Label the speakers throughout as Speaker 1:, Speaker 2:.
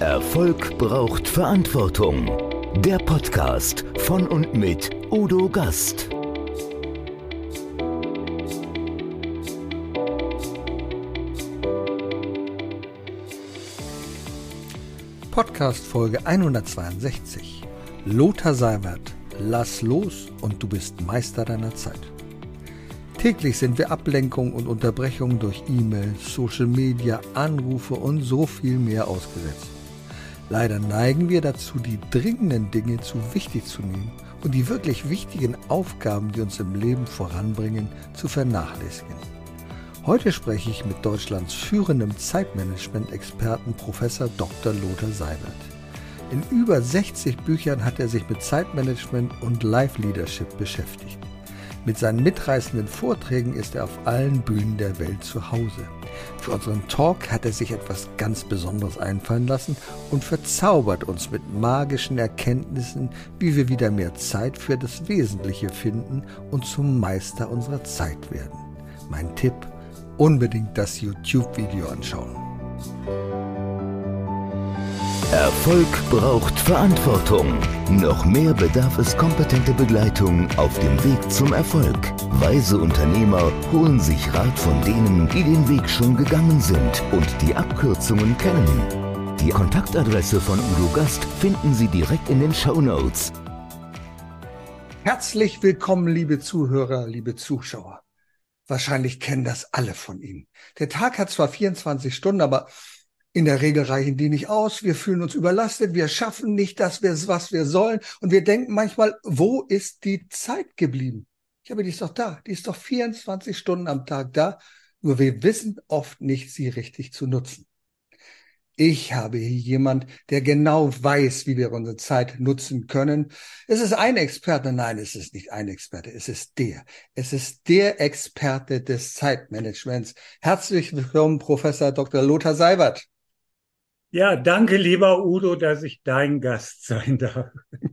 Speaker 1: Erfolg braucht Verantwortung. Der Podcast von und mit Udo Gast.
Speaker 2: Podcast Folge 162. Lothar Seiwert, lass los und du bist Meister deiner Zeit. Täglich sind wir Ablenkungen und Unterbrechungen durch E-Mails, Social Media, Anrufe und so viel mehr ausgesetzt. Leider neigen wir dazu, die dringenden Dinge zu wichtig zu nehmen und die wirklich wichtigen Aufgaben, die uns im Leben voranbringen, zu vernachlässigen. Heute spreche ich mit Deutschlands führendem Zeitmanagement-Experten Professor Dr. Lothar Seibert. In über 60 Büchern hat er sich mit Zeitmanagement und Life Leadership beschäftigt. Mit seinen mitreißenden Vorträgen ist er auf allen Bühnen der Welt zu Hause. Für unseren Talk hat er sich etwas ganz Besonderes einfallen lassen und verzaubert uns mit magischen Erkenntnissen, wie wir wieder mehr Zeit für das Wesentliche finden und zum Meister unserer Zeit werden. Mein Tipp, unbedingt das YouTube-Video anschauen.
Speaker 1: Erfolg braucht Verantwortung. Noch mehr bedarf es kompetente Begleitung auf dem Weg zum Erfolg. Weise Unternehmer holen sich Rat von denen, die den Weg schon gegangen sind und die Abkürzungen kennen. Die Kontaktadresse von Udo Gast finden Sie direkt in den Show Notes.
Speaker 2: Herzlich willkommen, liebe Zuhörer, liebe Zuschauer. Wahrscheinlich kennen das alle von Ihnen. Der Tag hat zwar 24 Stunden, aber in der Regel reichen die nicht aus. Wir fühlen uns überlastet. Wir schaffen nicht das, was wir sollen. Und wir denken manchmal, wo ist die Zeit geblieben? Ich habe die ist doch da. Die ist doch 24 Stunden am Tag da. Nur wir wissen oft nicht, sie richtig zu nutzen. Ich habe hier jemand, der genau weiß, wie wir unsere Zeit nutzen können. Es ist ein Experte. Nein, es ist nicht ein Experte. Es ist der. Es ist der Experte des Zeitmanagements. Herzlich willkommen, Professor Dr. Lothar Seibert.
Speaker 3: Ja, danke, lieber Udo, dass ich dein Gast sein darf.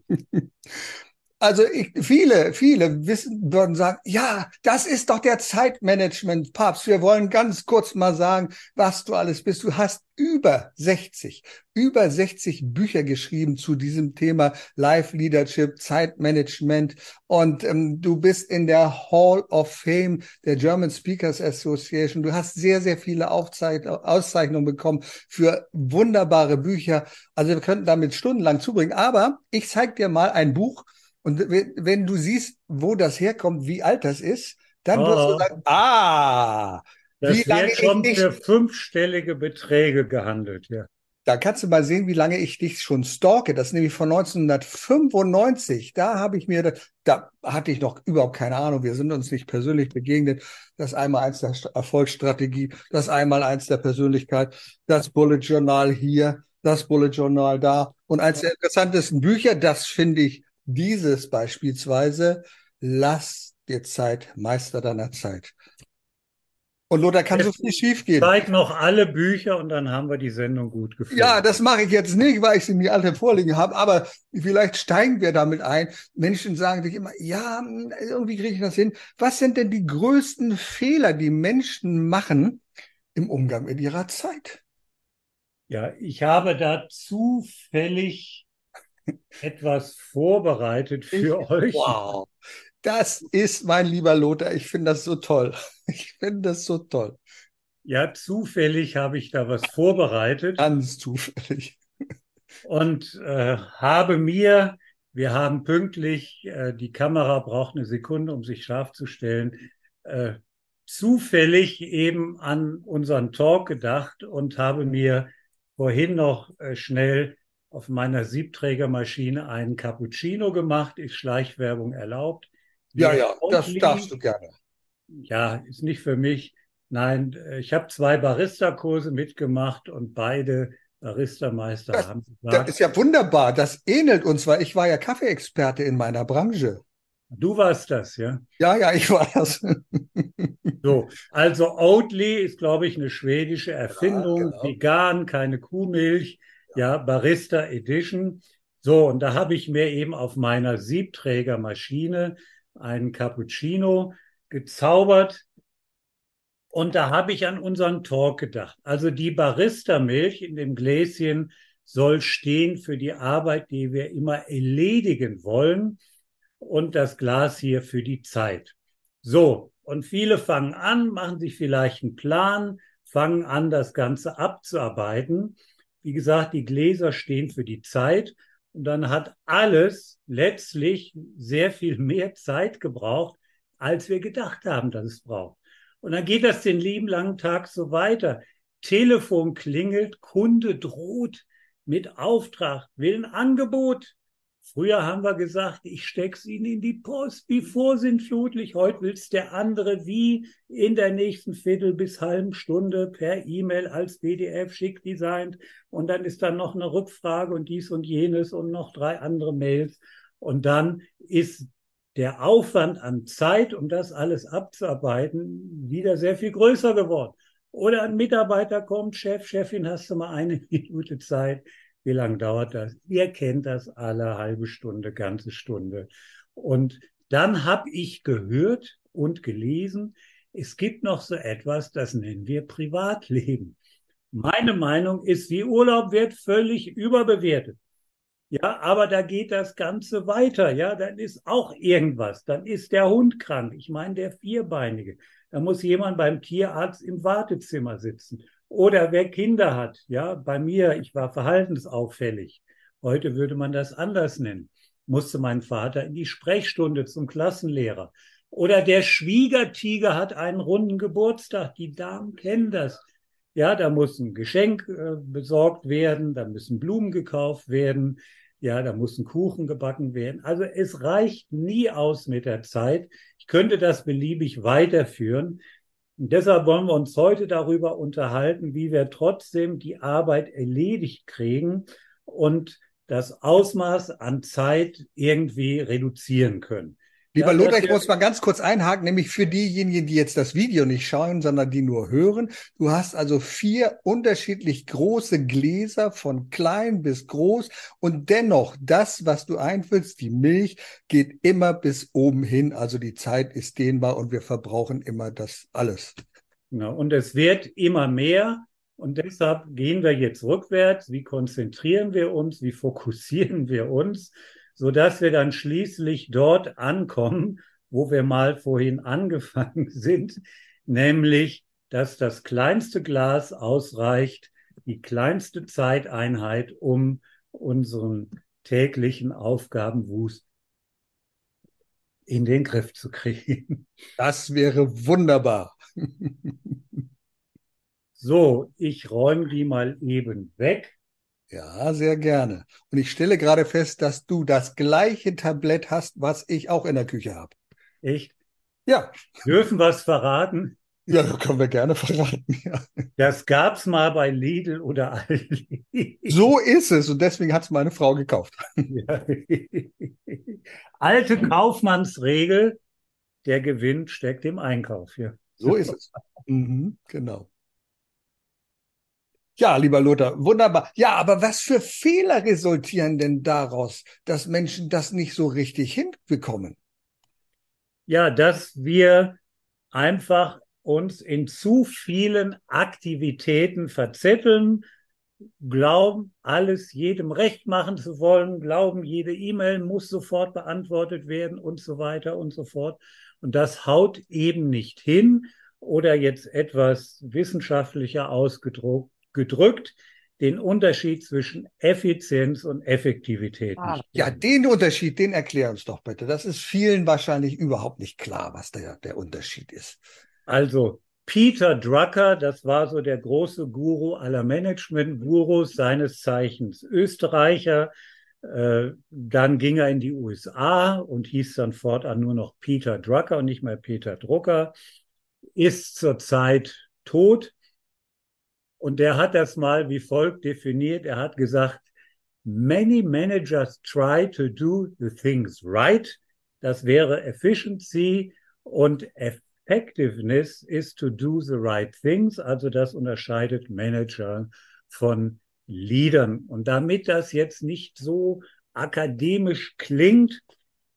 Speaker 2: Also ich, viele, viele wissen, würden sagen, ja, das ist doch der Zeitmanagement, Papst. Wir wollen ganz kurz mal sagen, was du alles bist. Du hast über 60, über 60 Bücher geschrieben zu diesem Thema Life Leadership, Zeitmanagement und ähm, du bist in der Hall of Fame der German Speakers Association. Du hast sehr, sehr viele Aufzeich Auszeichnungen bekommen für wunderbare Bücher. Also wir könnten damit stundenlang zubringen. Aber ich zeige dir mal ein Buch, und wenn du siehst, wo das herkommt, wie alt das ist, dann oh. wirst du sagen, ah,
Speaker 3: das wie lange wird schon ich für fünfstellige Beträge gehandelt, ja.
Speaker 2: Da kannst du mal sehen, wie lange ich dich schon stalke. Das ist nämlich von 1995. Da habe ich mir, da hatte ich noch überhaupt keine Ahnung. Wir sind uns nicht persönlich begegnet. Das einmal eins der Erfolgsstrategie, das einmal eins der Persönlichkeit, das Bullet Journal hier, das Bullet Journal da. Und eins der interessantesten Bücher, das finde ich dieses beispielsweise, lass dir Zeit, Meister deiner Zeit. Und Lothar, kann so viel schief gehen.
Speaker 3: Zeig noch alle Bücher und dann haben wir die Sendung gut geführt.
Speaker 2: Ja, das mache ich jetzt nicht, weil ich sie mir alle vorliegen habe, aber vielleicht steigen wir damit ein. Menschen sagen sich immer, ja, irgendwie kriege ich das hin. Was sind denn die größten Fehler, die Menschen machen im Umgang mit ihrer Zeit?
Speaker 3: Ja, ich habe da zufällig etwas vorbereitet für ich, euch.
Speaker 2: Wow, das ist mein lieber Lothar. Ich finde das so toll. Ich finde das so toll.
Speaker 3: Ja, zufällig habe ich da was vorbereitet.
Speaker 2: Ganz zufällig.
Speaker 3: Und äh, habe mir, wir haben pünktlich, äh, die Kamera braucht eine Sekunde, um sich scharf zu stellen, äh, zufällig eben an unseren Talk gedacht und habe mir vorhin noch äh, schnell auf meiner Siebträgermaschine einen Cappuccino gemacht, ist Schleichwerbung erlaubt.
Speaker 2: Ja, ja, das darfst du gerne.
Speaker 3: Ja, ist nicht für mich. Nein, ich habe zwei Barista-Kurse mitgemacht und beide Barista-Meister
Speaker 2: das,
Speaker 3: haben
Speaker 2: gesagt. Das ist ja wunderbar. Das ähnelt uns, weil ich war ja Kaffeeexperte in meiner Branche.
Speaker 3: Du warst das, ja?
Speaker 2: Ja, ja, ich war das.
Speaker 3: so, also Oatly ist, glaube ich, eine schwedische Erfindung. Ja, genau. Vegan, keine Kuhmilch ja, Barista Edition. So, und da habe ich mir eben auf meiner Siebträgermaschine einen Cappuccino gezaubert. Und da habe ich an unseren Talk gedacht. Also die Barista-Milch in dem Gläschen soll stehen für die Arbeit, die wir immer erledigen wollen und das Glas hier für die Zeit. So, und viele fangen an, machen sich vielleicht einen Plan, fangen an, das Ganze abzuarbeiten. Wie gesagt, die Gläser stehen für die Zeit und dann hat alles letztlich sehr viel mehr Zeit gebraucht, als wir gedacht haben, dass es braucht. Und dann geht das den lieben langen Tag so weiter. Telefon klingelt, Kunde droht mit Auftrag, will ein Angebot. Früher haben wir gesagt, ich steck's Ihnen in die Post, wie vorsintflutlich. Heute will's der andere wie in der nächsten Viertel bis halben Stunde per E-Mail als PDF schick designt. Und dann ist dann noch eine Rückfrage und dies und jenes und noch drei andere Mails. Und dann ist der Aufwand an Zeit, um das alles abzuarbeiten, wieder sehr viel größer geworden. Oder ein Mitarbeiter kommt, Chef, Chefin, hast du mal eine Minute Zeit? Wie lange dauert das? Ihr kennt das alle halbe Stunde, ganze Stunde. Und dann habe ich gehört und gelesen, es gibt noch so etwas, das nennen wir Privatleben. Meine Meinung ist, die Urlaub wird völlig überbewertet. Ja, aber da geht das Ganze weiter. Ja, dann ist auch irgendwas. Dann ist der Hund krank. Ich meine, der Vierbeinige. Da muss jemand beim Tierarzt im Wartezimmer sitzen. Oder wer Kinder hat, ja, bei mir, ich war verhaltensauffällig. Heute würde man das anders nennen. Musste mein Vater in die Sprechstunde zum Klassenlehrer. Oder der Schwiegertiger hat einen runden Geburtstag. Die Damen kennen das. Ja, da muss ein Geschenk äh, besorgt werden, da müssen Blumen gekauft werden, ja, da muss ein Kuchen gebacken werden. Also es reicht nie aus mit der Zeit. Ich könnte das beliebig weiterführen. Und deshalb wollen wir uns heute darüber unterhalten, wie wir trotzdem die Arbeit erledigt kriegen und das Ausmaß an Zeit irgendwie reduzieren können.
Speaker 2: Lieber ja, Lothar, ich muss mal ganz kurz einhaken, nämlich für diejenigen, die jetzt das Video nicht schauen, sondern die nur hören. Du hast also vier unterschiedlich große Gläser von klein bis groß und dennoch das, was du einfüllst, die Milch, geht immer bis oben hin. Also die Zeit ist dehnbar und wir verbrauchen immer das alles.
Speaker 3: Genau. Und es wird immer mehr. Und deshalb gehen wir jetzt rückwärts. Wie konzentrieren wir uns? Wie fokussieren wir uns? So dass wir dann schließlich dort ankommen, wo wir mal vorhin angefangen sind, nämlich, dass das kleinste Glas ausreicht, die kleinste Zeiteinheit, um unseren täglichen Aufgabenwust in den Griff zu kriegen.
Speaker 2: Das wäre wunderbar.
Speaker 3: so, ich räume die mal eben weg.
Speaker 2: Ja, sehr gerne. Und ich stelle gerade fest, dass du das gleiche Tablett hast, was ich auch in der Küche habe.
Speaker 3: Echt?
Speaker 2: Ja.
Speaker 3: Dürfen wir es verraten?
Speaker 2: Ja, können wir gerne verraten. Ja.
Speaker 3: Das gab's mal bei Lidl oder Aldi.
Speaker 2: So ist es und deswegen hat es meine Frau gekauft.
Speaker 3: Ja. Alte Kaufmannsregel, der Gewinn steckt im Einkauf. Ja.
Speaker 2: So ist es. Mhm, genau. Ja, lieber Lothar, wunderbar. Ja, aber was für Fehler resultieren denn daraus, dass Menschen das nicht so richtig hinbekommen?
Speaker 3: Ja, dass wir einfach uns in zu vielen Aktivitäten verzetteln, glauben, alles jedem recht machen zu wollen, glauben, jede E-Mail muss sofort beantwortet werden und so weiter und so fort. Und das haut eben nicht hin oder jetzt etwas wissenschaftlicher ausgedruckt gedrückt den Unterschied zwischen Effizienz und Effektivität.
Speaker 2: Ah, ja, den Unterschied, den erklär uns doch bitte. Das ist vielen wahrscheinlich überhaupt nicht klar, was der, der Unterschied ist.
Speaker 3: Also Peter Drucker, das war so der große Guru aller Management-Gurus seines Zeichens, Österreicher. Äh, dann ging er in die USA und hieß dann fortan nur noch Peter Drucker und nicht mehr Peter Drucker, ist zurzeit tot und der hat das mal wie folgt definiert. Er hat gesagt, many managers try to do the things right. Das wäre efficiency und effectiveness is to do the right things. Also das unterscheidet Manager von Leadern. Und damit das jetzt nicht so akademisch klingt,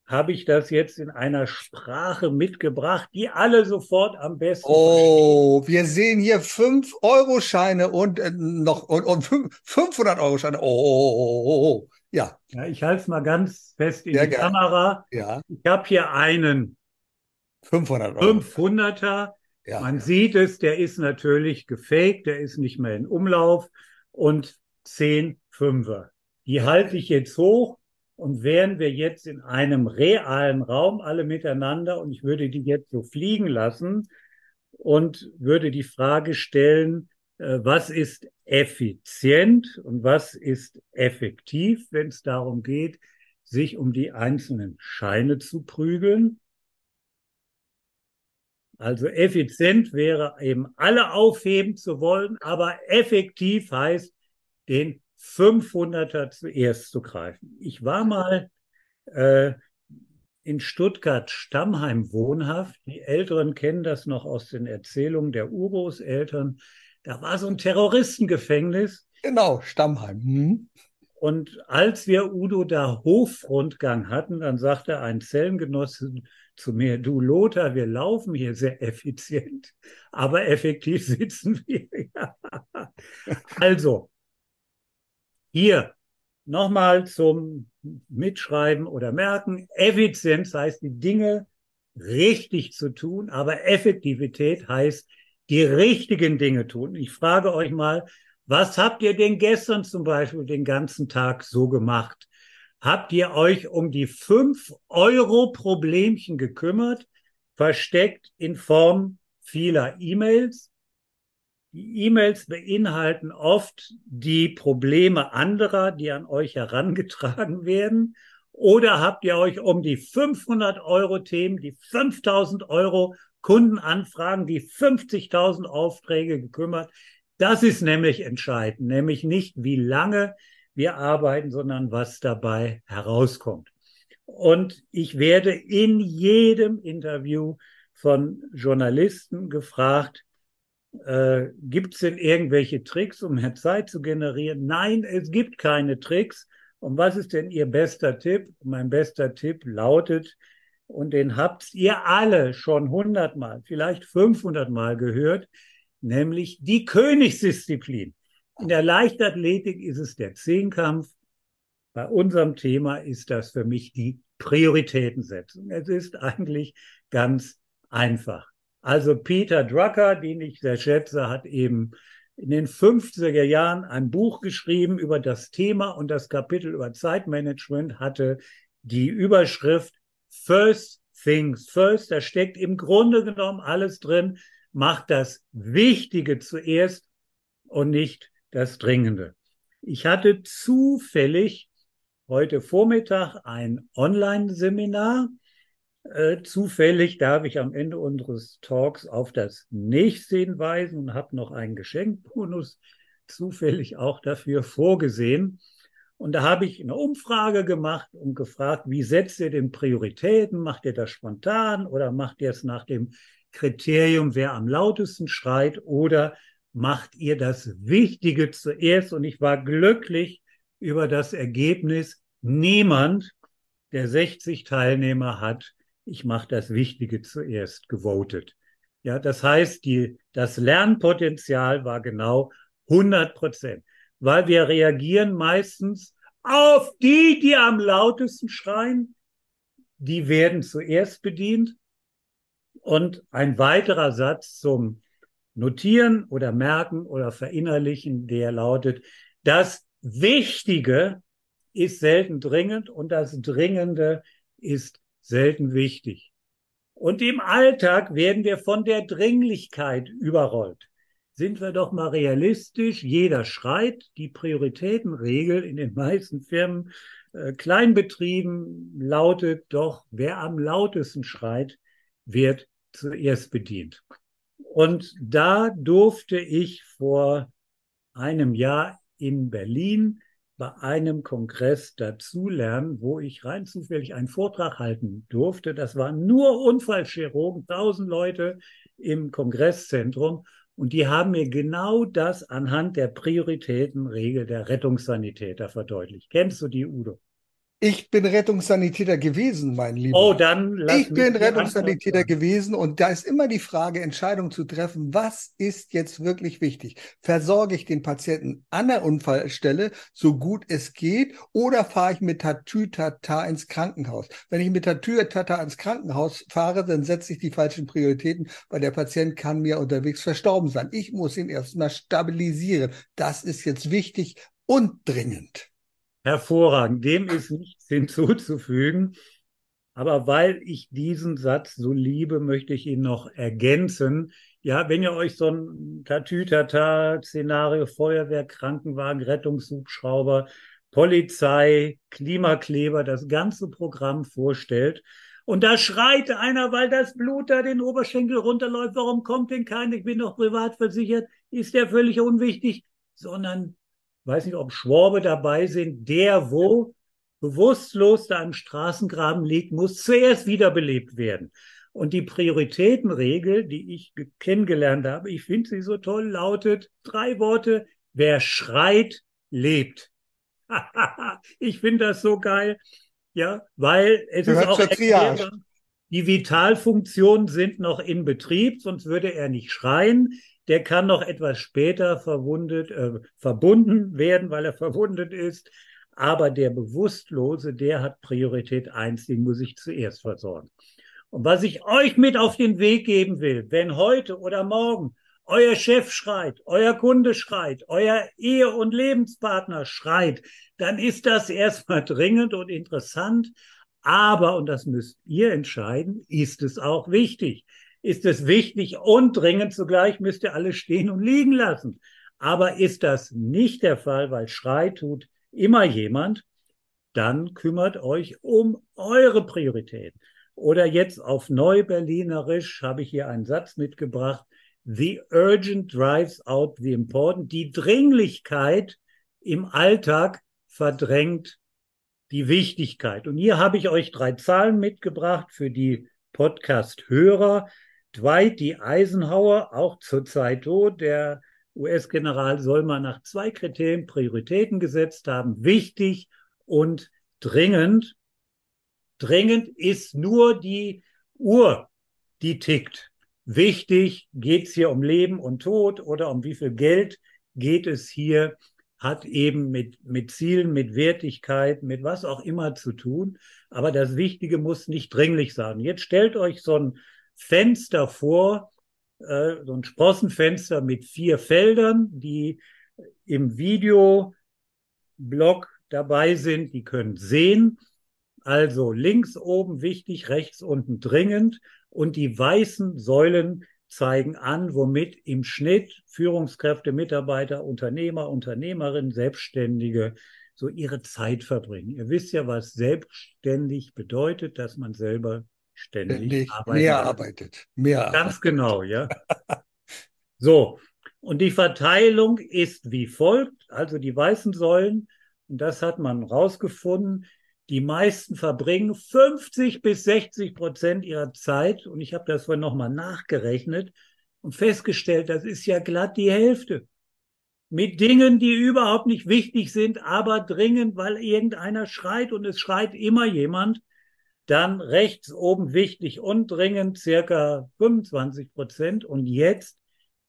Speaker 3: habe ich das jetzt in einer Sprache mitgebracht, die alle sofort am besten
Speaker 2: Oh, verstehen. wir sehen hier 5-Euro-Scheine und äh, noch und, und 500-Euro-Scheine. Oh, oh, oh, oh,
Speaker 3: ja. ja. Ich halte es mal ganz fest in Sehr die geil. Kamera.
Speaker 2: Ja.
Speaker 3: Ich habe hier einen
Speaker 2: 500
Speaker 3: Euro. 500er. Ja, Man sieht es, der ist natürlich gefaked, der ist nicht mehr in Umlauf und 10 Fünfer. Die halte ich jetzt hoch und wären wir jetzt in einem realen Raum alle miteinander und ich würde die jetzt so fliegen lassen und würde die Frage stellen, äh, was ist effizient und was ist effektiv, wenn es darum geht, sich um die einzelnen Scheine zu prügeln. Also effizient wäre eben alle aufheben zu wollen, aber effektiv heißt, den 500er zuerst zu greifen. Ich war mal äh, in Stuttgart Stammheim wohnhaft. Die Älteren kennen das noch aus den Erzählungen der Urgroßeltern. Da war so ein Terroristengefängnis.
Speaker 2: Genau, Stammheim. Hm.
Speaker 3: Und als wir Udo da Hofrundgang hatten, dann sagte ein Zellengenosse zu mir, du Lothar, wir laufen hier sehr effizient, aber effektiv sitzen wir. also, hier nochmal zum Mitschreiben oder Merken. Effizienz heißt, die Dinge richtig zu tun, aber Effektivität heißt, die richtigen Dinge tun. Ich frage euch mal, was habt ihr denn gestern zum Beispiel den ganzen Tag so gemacht? Habt ihr euch um die fünf Euro Problemchen gekümmert, versteckt in Form vieler E-Mails? E-Mails beinhalten oft die Probleme anderer, die an euch herangetragen werden. Oder habt ihr euch um die 500 Euro Themen, die 5000 Euro Kundenanfragen, die 50.000 Aufträge gekümmert? Das ist nämlich entscheidend, nämlich nicht, wie lange wir arbeiten, sondern was dabei herauskommt. Und ich werde in jedem Interview von Journalisten gefragt, äh, gibt es denn irgendwelche Tricks, um mehr Zeit zu generieren? Nein, es gibt keine Tricks. Und was ist denn Ihr bester Tipp? Mein bester Tipp lautet, und den habt ihr alle schon hundertmal, vielleicht 500 Mal gehört, nämlich die Königsdisziplin. In der Leichtathletik ist es der Zehnkampf. Bei unserem Thema ist das für mich die Prioritätensetzung. Es ist eigentlich ganz einfach. Also Peter Drucker, den ich sehr schätze, hat eben in den 50er Jahren ein Buch geschrieben über das Thema und das Kapitel über Zeitmanagement hatte die Überschrift First Things First. Da steckt im Grunde genommen alles drin. Macht das Wichtige zuerst und nicht das Dringende. Ich hatte zufällig heute Vormittag ein Online-Seminar äh, zufällig darf ich am Ende unseres Talks auf das nächste hinweisen und habe noch einen Geschenkbonus zufällig auch dafür vorgesehen. Und da habe ich eine Umfrage gemacht und gefragt, wie setzt ihr den Prioritäten? Macht ihr das spontan oder macht ihr es nach dem Kriterium, wer am lautesten schreit oder macht ihr das Wichtige zuerst? Und ich war glücklich über das Ergebnis. Niemand der 60 Teilnehmer hat ich mache das Wichtige zuerst, gewotet. Ja, das heißt, die, das Lernpotenzial war genau 100 Prozent, weil wir reagieren meistens auf die, die am lautesten schreien. Die werden zuerst bedient. Und ein weiterer Satz zum Notieren oder Merken oder Verinnerlichen, der lautet, das Wichtige ist selten dringend und das Dringende ist selten wichtig. Und im Alltag werden wir von der Dringlichkeit überrollt. Sind wir doch mal realistisch, jeder schreit, die Prioritätenregel in den meisten Firmen, äh, Kleinbetrieben lautet doch, wer am lautesten schreit, wird zuerst bedient. Und da durfte ich vor einem Jahr in Berlin bei einem Kongress dazulernen, wo ich rein zufällig einen Vortrag halten durfte. Das waren nur Unfallchirurgen, tausend Leute im Kongresszentrum. Und die haben mir genau das anhand der Prioritätenregel der Rettungssanitäter verdeutlicht. Kennst du die, Udo?
Speaker 2: Ich bin Rettungssanitäter gewesen, mein Lieber.
Speaker 3: Oh, dann lass
Speaker 2: Ich bin Rettungssanitäter gewesen und da ist immer die Frage, Entscheidung zu treffen, was ist jetzt wirklich wichtig? Versorge ich den Patienten an der Unfallstelle, so gut es geht, oder fahre ich mit Tatütata ins Krankenhaus? Wenn ich mit Tatütata ins Krankenhaus fahre, dann setze ich die falschen Prioritäten, weil der Patient kann mir unterwegs verstorben sein. Ich muss ihn erstmal stabilisieren. Das ist jetzt wichtig und dringend.
Speaker 3: Hervorragend. Dem ist nichts hinzuzufügen. Aber weil ich diesen Satz so liebe, möchte ich ihn noch ergänzen. Ja, wenn ihr euch so ein Tatütata-Szenario, Feuerwehr, Krankenwagen, Rettungshubschrauber, Polizei, Klimakleber, das ganze Programm vorstellt, und da schreit einer, weil das Blut da den Oberschenkel runterläuft, warum kommt denn keiner? Ich bin doch privat versichert, ist der völlig unwichtig, sondern weiß nicht, ob Schworbe dabei sind, der, wo bewusstlos da im Straßengraben liegt, muss zuerst wiederbelebt werden. Und die Prioritätenregel, die ich kennengelernt habe, ich finde sie so toll, lautet drei Worte, wer schreit, lebt. ich finde das so geil, ja, weil es ist auch erklärbar, die Vitalfunktionen sind noch in Betrieb, sonst würde er nicht schreien der kann noch etwas später verwundet, äh, verbunden werden, weil er verwundet ist. Aber der Bewusstlose, der hat Priorität eins, den muss ich zuerst versorgen. Und was ich euch mit auf den Weg geben will, wenn heute oder morgen euer Chef schreit, euer Kunde schreit, euer Ehe- und Lebenspartner schreit, dann ist das erstmal dringend und interessant. Aber, und das müsst ihr entscheiden, ist es auch wichtig ist es wichtig und dringend zugleich, müsst ihr alles stehen und liegen lassen. Aber ist das nicht der Fall, weil Schrei tut immer jemand, dann kümmert euch um eure Prioritäten. Oder jetzt auf Neuberlinerisch habe ich hier einen Satz mitgebracht. The urgent drives out the important. Die Dringlichkeit im Alltag verdrängt die Wichtigkeit. Und hier habe ich euch drei Zahlen mitgebracht für die Podcast-Hörer. Dwight D. Eisenhower, auch zurzeit tot, der US-General soll mal nach zwei Kriterien Prioritäten gesetzt haben. Wichtig und dringend. Dringend ist nur die Uhr, die tickt. Wichtig geht es hier um Leben und Tod oder um wie viel Geld geht es hier, hat eben mit, mit Zielen, mit Wertigkeit, mit was auch immer zu tun. Aber das Wichtige muss nicht dringlich sein. Jetzt stellt euch so ein Fenster vor, äh, so ein Sprossenfenster mit vier Feldern, die im Videoblog dabei sind. Die können sehen. Also links oben wichtig, rechts unten dringend. Und die weißen Säulen zeigen an, womit im Schnitt Führungskräfte, Mitarbeiter, Unternehmer, Unternehmerinnen, Selbstständige so ihre Zeit verbringen. Ihr wisst ja, was selbstständig bedeutet, dass man selber ständig
Speaker 2: arbeitet. Mehr arbeitet. Mehr
Speaker 3: Ganz arbeitet. genau, ja. so. Und die Verteilung ist wie folgt. Also die weißen Säulen, und das hat man rausgefunden, die meisten verbringen 50 bis 60 Prozent ihrer Zeit, und ich habe das vorhin nochmal nachgerechnet und festgestellt, das ist ja glatt die Hälfte. Mit Dingen, die überhaupt nicht wichtig sind, aber dringend, weil irgendeiner schreit und es schreit immer jemand. Dann rechts oben wichtig und dringend circa 25 Prozent. Und jetzt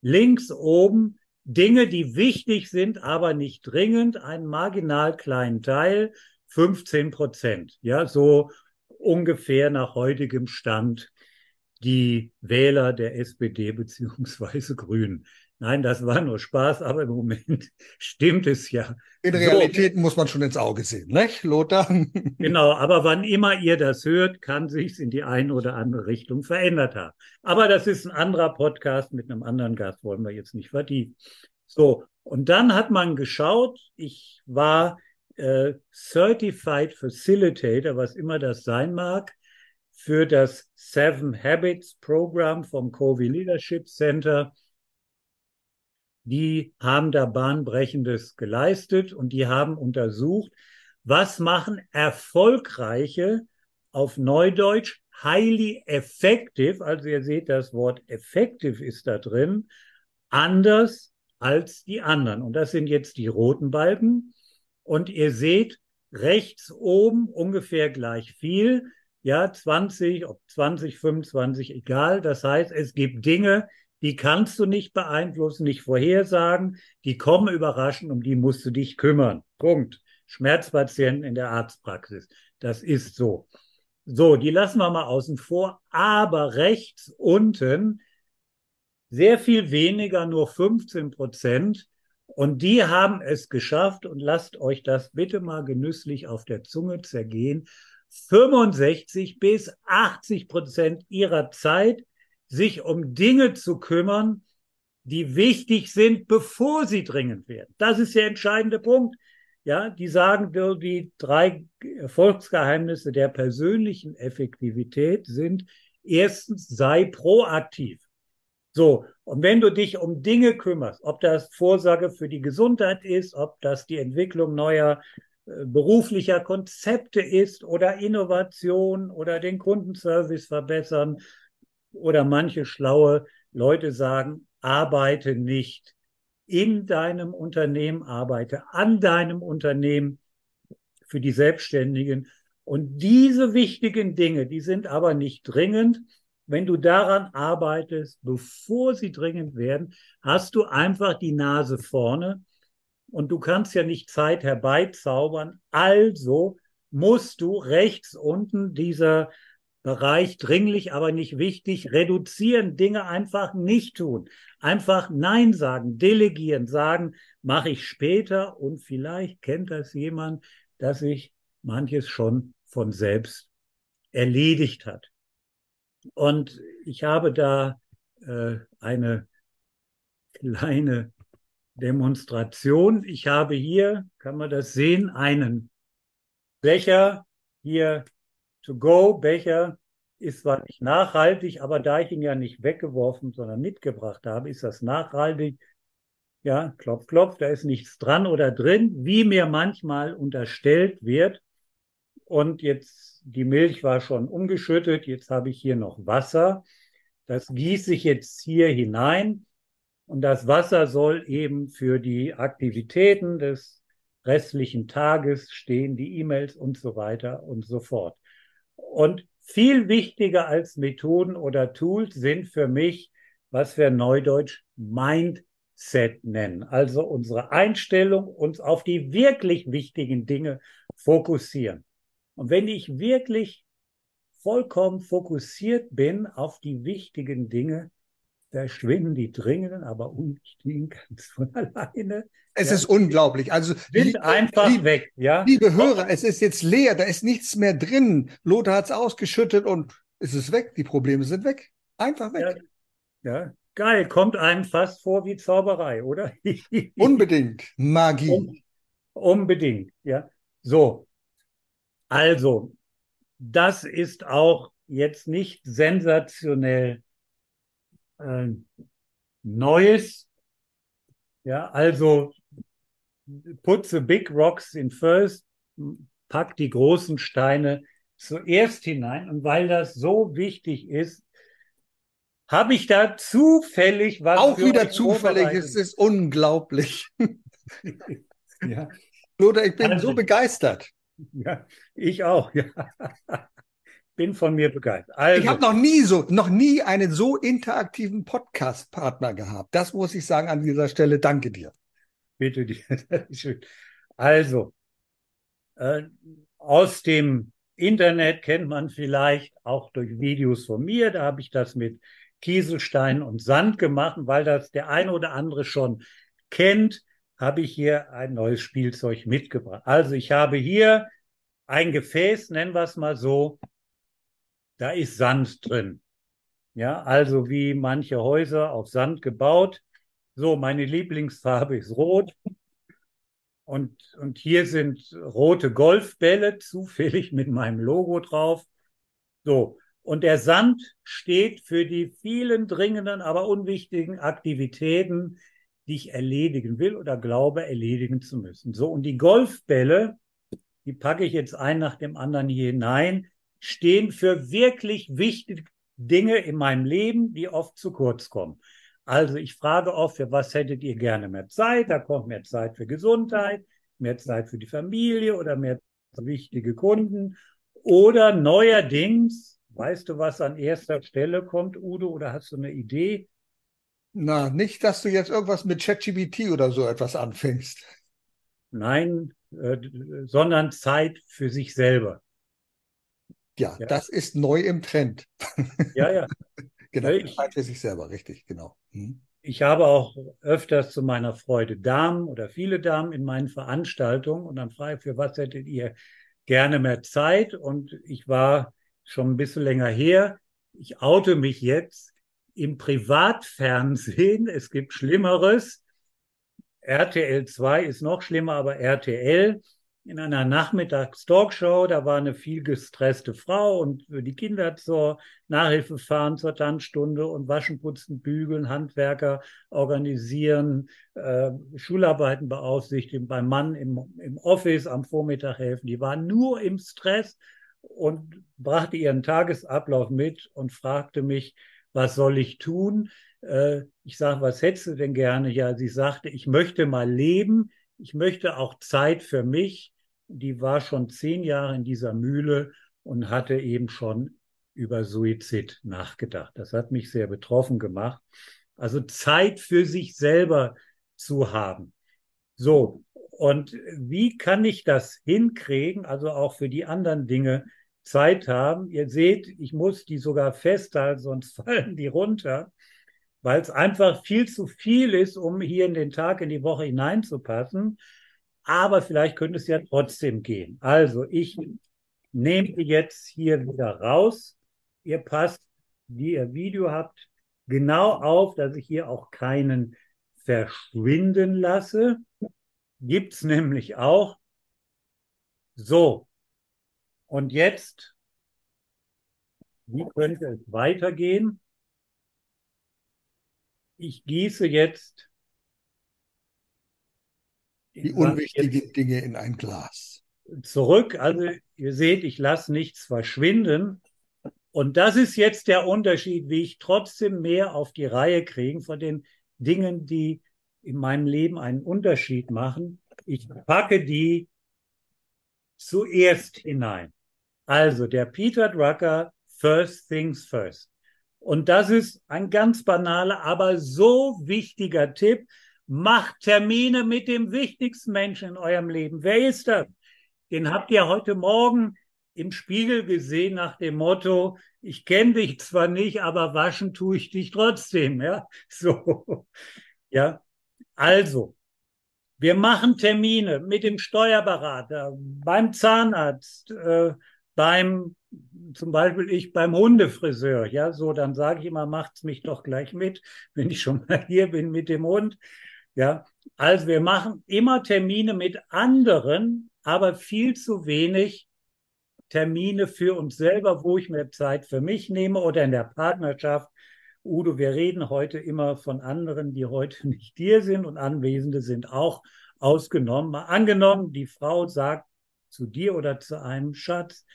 Speaker 3: links oben Dinge, die wichtig sind, aber nicht dringend, einen marginal kleinen Teil, 15 Prozent. Ja, so ungefähr nach heutigem Stand die Wähler der SPD beziehungsweise Grünen. Nein, das war nur Spaß, aber im Moment stimmt es ja.
Speaker 2: In Realität so. muss man schon ins Auge sehen, nicht, Lothar?
Speaker 3: genau, aber wann immer ihr das hört, kann sich's in die eine oder andere Richtung verändert haben. Aber das ist ein anderer Podcast mit einem anderen Gast, wollen wir jetzt nicht vertiefen. So, und dann hat man geschaut, ich war äh, Certified Facilitator, was immer das sein mag, für das Seven Habits Program vom Covey Leadership Center die haben da bahnbrechendes geleistet und die haben untersucht, was machen erfolgreiche auf Neudeutsch highly effective, also ihr seht das Wort effective ist da drin, anders als die anderen. Und das sind jetzt die roten Balken. Und ihr seht, rechts oben ungefähr gleich viel. Ja, 20, ob 20, 25, egal. Das heißt, es gibt Dinge, die kannst du nicht beeinflussen, nicht vorhersagen, die kommen überraschend, um die musst du dich kümmern. Punkt. Schmerzpatienten in der Arztpraxis. Das ist so. So, die lassen wir mal außen vor, aber rechts unten sehr viel weniger, nur 15 Prozent. Und die haben es geschafft, und lasst euch das bitte mal genüsslich auf der Zunge zergehen, 65 bis 80 Prozent ihrer Zeit sich um Dinge zu kümmern, die wichtig sind, bevor sie dringend werden. Das ist der entscheidende Punkt. Ja, die sagen, die drei Erfolgsgeheimnisse der persönlichen Effektivität sind, erstens, sei proaktiv. So, und wenn du dich um Dinge kümmerst, ob das Vorsorge für die Gesundheit ist, ob das die Entwicklung neuer äh, beruflicher Konzepte ist oder Innovation oder den Kundenservice verbessern oder manche schlaue Leute sagen, arbeite nicht in deinem Unternehmen, arbeite an deinem Unternehmen für die Selbstständigen. Und diese wichtigen Dinge, die sind aber nicht dringend. Wenn du daran arbeitest, bevor sie dringend werden, hast du einfach die Nase vorne und du kannst ja nicht Zeit herbeizaubern. Also musst du rechts unten dieser Bereich dringlich, aber nicht wichtig, reduzieren, Dinge einfach nicht tun. Einfach Nein sagen, delegieren, sagen, mache ich später und vielleicht kennt das jemand, dass sich manches schon von selbst erledigt hat. Und ich habe da äh, eine kleine Demonstration. Ich habe hier, kann man das sehen, einen Becher hier To-Go-Becher ist zwar nicht nachhaltig, aber da ich ihn ja nicht weggeworfen, sondern mitgebracht habe, ist das nachhaltig. Ja, klopf, klopf, da ist nichts dran oder drin, wie mir manchmal unterstellt wird. Und jetzt, die Milch war schon umgeschüttet, jetzt habe ich hier noch Wasser. Das gieße ich jetzt hier hinein. Und das Wasser soll eben für die Aktivitäten des restlichen Tages stehen, die E-Mails und so weiter und so fort. Und viel wichtiger als Methoden oder Tools sind für mich, was wir neudeutsch Mindset nennen. Also unsere Einstellung, uns auf die wirklich wichtigen Dinge fokussieren. Und wenn ich wirklich vollkommen fokussiert bin auf die wichtigen Dinge, verschwinden die dringenden, aber unwichtigen ganz von alleine.
Speaker 2: Es ja. ist unglaublich. Also
Speaker 3: sind einfach lieb, weg. Ja?
Speaker 2: Liebe Hörer, es ist jetzt leer, da ist nichts mehr drin. Lothar hat es ausgeschüttet und es ist weg. Die Probleme sind weg. Einfach weg.
Speaker 3: Ja. ja. Geil, kommt einem fast vor wie Zauberei, oder?
Speaker 2: Unbedingt. Magie. Um,
Speaker 3: unbedingt, ja. So. Also, das ist auch jetzt nicht sensationell äh, Neues. Ja, also put the big rocks in first, pack die großen Steine zuerst hinein. Und weil das so wichtig ist, habe ich da zufällig was.
Speaker 2: Auch wieder zufällig, es ist unglaublich. ja. Lothar, ich bin also, so begeistert.
Speaker 3: Ja, ich auch, ja bin von mir begeistert.
Speaker 2: Also, ich habe noch nie so, noch nie einen so interaktiven Podcast-Partner gehabt. Das muss ich sagen an dieser Stelle. Danke dir.
Speaker 3: Bitte dir. Also, äh, aus dem Internet kennt man vielleicht auch durch Videos von mir. Da habe ich das mit Kieselstein und Sand gemacht, weil das der eine oder andere schon kennt, habe ich hier ein neues Spielzeug mitgebracht. Also ich habe hier ein Gefäß, nennen wir es mal so, da ist Sand drin. Ja, also wie manche Häuser auf Sand gebaut. So, meine Lieblingsfarbe ist rot. Und, und hier sind rote Golfbälle, zufällig mit meinem Logo drauf. So. Und der Sand steht für die vielen dringenden, aber unwichtigen Aktivitäten, die ich erledigen will oder glaube erledigen zu müssen. So. Und die Golfbälle, die packe ich jetzt ein nach dem anderen hier hinein stehen für wirklich wichtige Dinge in meinem Leben, die oft zu kurz kommen. Also ich frage oft, für was hättet ihr gerne mehr Zeit? Da kommt mehr Zeit für Gesundheit, mehr Zeit für die Familie oder mehr wichtige Kunden oder neuerdings, weißt du, was an erster Stelle kommt, Udo, oder hast du eine Idee?
Speaker 2: Na, nicht, dass du jetzt irgendwas mit ChatGPT oder so etwas anfängst.
Speaker 3: Nein, äh, sondern Zeit für sich selber.
Speaker 2: Ja, ja, das ist neu im Trend.
Speaker 3: Ja, ja.
Speaker 2: genau, ich, für sich selber, richtig, genau.
Speaker 3: Hm. Ich habe auch öfters zu meiner Freude Damen oder viele Damen in meinen Veranstaltungen und dann frage ich, für was hättet ihr gerne mehr Zeit? Und ich war schon ein bisschen länger her. Ich oute mich jetzt im Privatfernsehen. Es gibt Schlimmeres. RTL 2 ist noch schlimmer, aber RTL in einer Nachmittags-Talkshow, da war eine viel gestresste Frau und die Kinder zur Nachhilfe fahren, zur Tanzstunde und waschen, putzen, bügeln, Handwerker organisieren, äh, Schularbeiten beaufsichtigen, beim Mann im, im Office am Vormittag helfen. Die waren nur im Stress und brachte ihren Tagesablauf mit und fragte mich, was soll ich tun? Äh, ich sage, was hättest du denn gerne? Ja, sie sagte, ich möchte mal leben, ich möchte auch Zeit für mich die war schon zehn Jahre in dieser Mühle und hatte eben schon über Suizid nachgedacht. Das hat mich sehr betroffen gemacht. Also Zeit für sich selber zu haben. So, und wie kann ich das hinkriegen, also auch für die anderen Dinge Zeit haben? Ihr seht, ich muss die sogar festhalten, sonst fallen die runter, weil es einfach viel zu viel ist, um hier in den Tag, in die Woche hineinzupassen aber vielleicht könnte es ja trotzdem gehen. Also ich nehme jetzt hier wieder raus. Ihr passt, wie ihr Video habt, genau auf, dass ich hier auch keinen verschwinden lasse. Gibt es nämlich auch. So. Und jetzt, wie könnte es weitergehen? Ich gieße jetzt
Speaker 2: die unwichtigen Dinge in ein Glas.
Speaker 3: Zurück, also ihr seht, ich lasse nichts verschwinden. Und das ist jetzt der Unterschied, wie ich trotzdem mehr auf die Reihe kriege von den Dingen, die in meinem Leben einen Unterschied machen. Ich packe die zuerst hinein. Also der Peter Drucker, First Things First. Und das ist ein ganz banaler, aber so wichtiger Tipp, Macht Termine mit dem wichtigsten Menschen in eurem Leben. Wer ist das? Den habt ihr heute Morgen im Spiegel gesehen nach dem Motto, ich kenne dich zwar nicht, aber waschen tue ich dich trotzdem. Ja, so. Ja, also, wir machen Termine mit dem Steuerberater, beim Zahnarzt, äh, beim, zum Beispiel ich beim Hundefriseur. Ja, so, dann sage ich immer, macht's mich doch gleich mit, wenn ich schon mal hier bin mit dem Hund. Ja, also wir machen immer Termine mit anderen, aber viel zu wenig Termine für uns selber, wo ich mir Zeit für mich nehme oder in der Partnerschaft. Udo, wir reden heute immer von anderen, die heute nicht dir sind und Anwesende sind auch ausgenommen. Mal angenommen, die Frau sagt zu dir oder zu einem Schatz,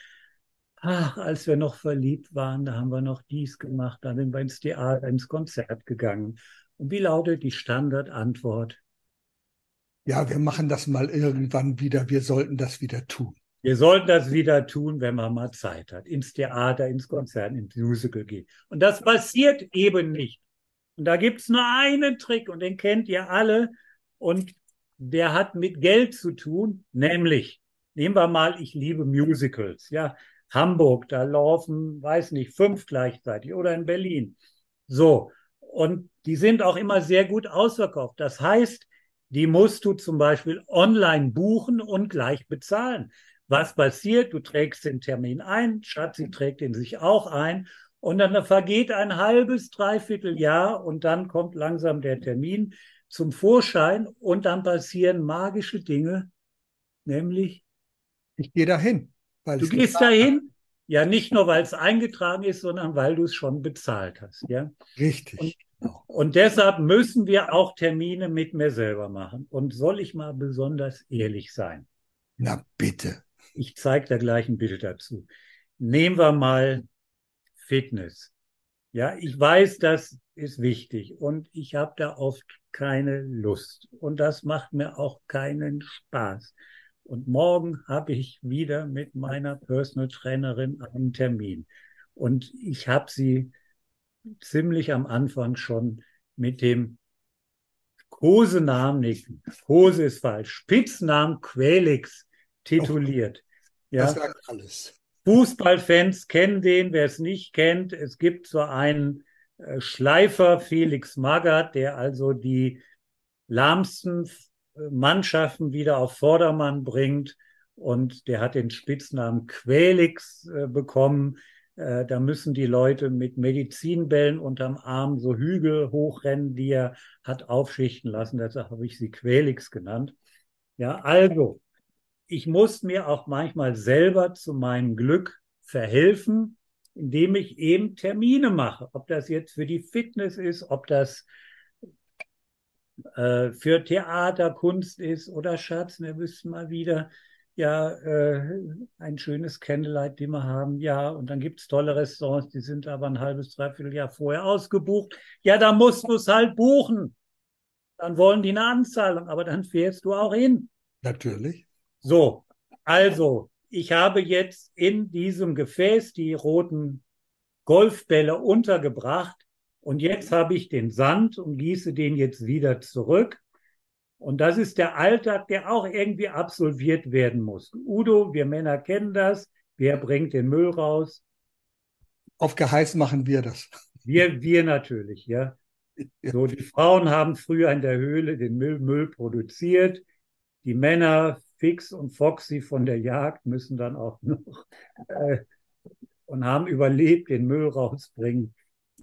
Speaker 3: ach, als wir noch verliebt waren, da haben wir noch dies gemacht, da sind wir ins Theater, ins Konzert gegangen. Und wie lautet die Standardantwort?
Speaker 2: Ja, wir machen das mal irgendwann wieder. Wir sollten das wieder tun.
Speaker 3: Wir sollten das wieder tun, wenn man mal Zeit hat. Ins Theater, ins Konzert, ins Musical gehen. Und das passiert eben nicht. Und da gibt es nur einen Trick und den kennt ihr alle. Und der hat mit Geld zu tun, nämlich, nehmen wir mal, ich liebe Musicals. Ja, Hamburg, da laufen, weiß nicht, fünf gleichzeitig oder in Berlin. So. Und die sind auch immer sehr gut ausverkauft. Das heißt, die musst du zum Beispiel online buchen und gleich bezahlen. Was passiert? Du trägst den Termin ein, Schatzi trägt den sich auch ein und dann vergeht ein halbes, dreiviertel Jahr und dann kommt langsam der Termin zum Vorschein und dann passieren magische Dinge, nämlich
Speaker 2: ich gehe dahin.
Speaker 3: du gehst dahin, ja nicht nur weil es eingetragen ist, sondern weil du es schon bezahlt hast, ja.
Speaker 2: Richtig.
Speaker 3: Und und deshalb müssen wir auch Termine mit mir selber machen. Und soll ich mal besonders ehrlich sein?
Speaker 2: Na bitte.
Speaker 3: Ich zeige da gleich ein Bild dazu. Nehmen wir mal Fitness. Ja, ich weiß, das ist wichtig und ich habe da oft keine Lust und das macht mir auch keinen Spaß. Und morgen habe ich wieder mit meiner Personal Trainerin einen Termin. Und ich habe sie ziemlich am Anfang schon mit dem Kosenamen, nicht, Kose ist falsch, Spitznamen Quelix tituliert.
Speaker 2: Oh, ja. Das sagt alles.
Speaker 3: Fußballfans kennen den, wer es nicht kennt. Es gibt so einen äh, Schleifer, Felix Magath, der also die lahmsten äh, Mannschaften wieder auf Vordermann bringt. Und der hat den Spitznamen Quelix äh, bekommen. Äh, da müssen die Leute mit Medizinbällen unterm Arm so Hügel hochrennen, die er hat aufschichten lassen. Deshalb habe ich sie Quelix genannt. Ja, also, ich muss mir auch manchmal selber zu meinem Glück verhelfen, indem ich eben Termine mache. Ob das jetzt für die Fitness ist, ob das äh, für Theater, Kunst ist oder Schatz, wir wüssten mal wieder, ja, äh, ein schönes Candlelight Dinner haben, ja, und dann gibt's tolle Restaurants, die sind aber ein halbes, dreiviertel Jahr vorher ausgebucht. Ja, da musst du es halt buchen. Dann wollen die eine Anzahlung, aber dann fährst du auch hin.
Speaker 2: Natürlich.
Speaker 3: So, also, ich habe jetzt in diesem Gefäß die roten Golfbälle untergebracht und jetzt habe ich den Sand und gieße den jetzt wieder zurück. Und das ist der Alltag, der auch irgendwie absolviert werden muss. Udo, wir Männer kennen das. Wer bringt den Müll raus?
Speaker 2: Auf Geheiß machen wir das.
Speaker 3: Wir, wir natürlich, ja. So, die Frauen haben früher in der Höhle den Müll, Müll produziert. Die Männer, Fix und Foxy von der Jagd, müssen dann auch noch äh, und haben überlebt, den Müll rausbringen.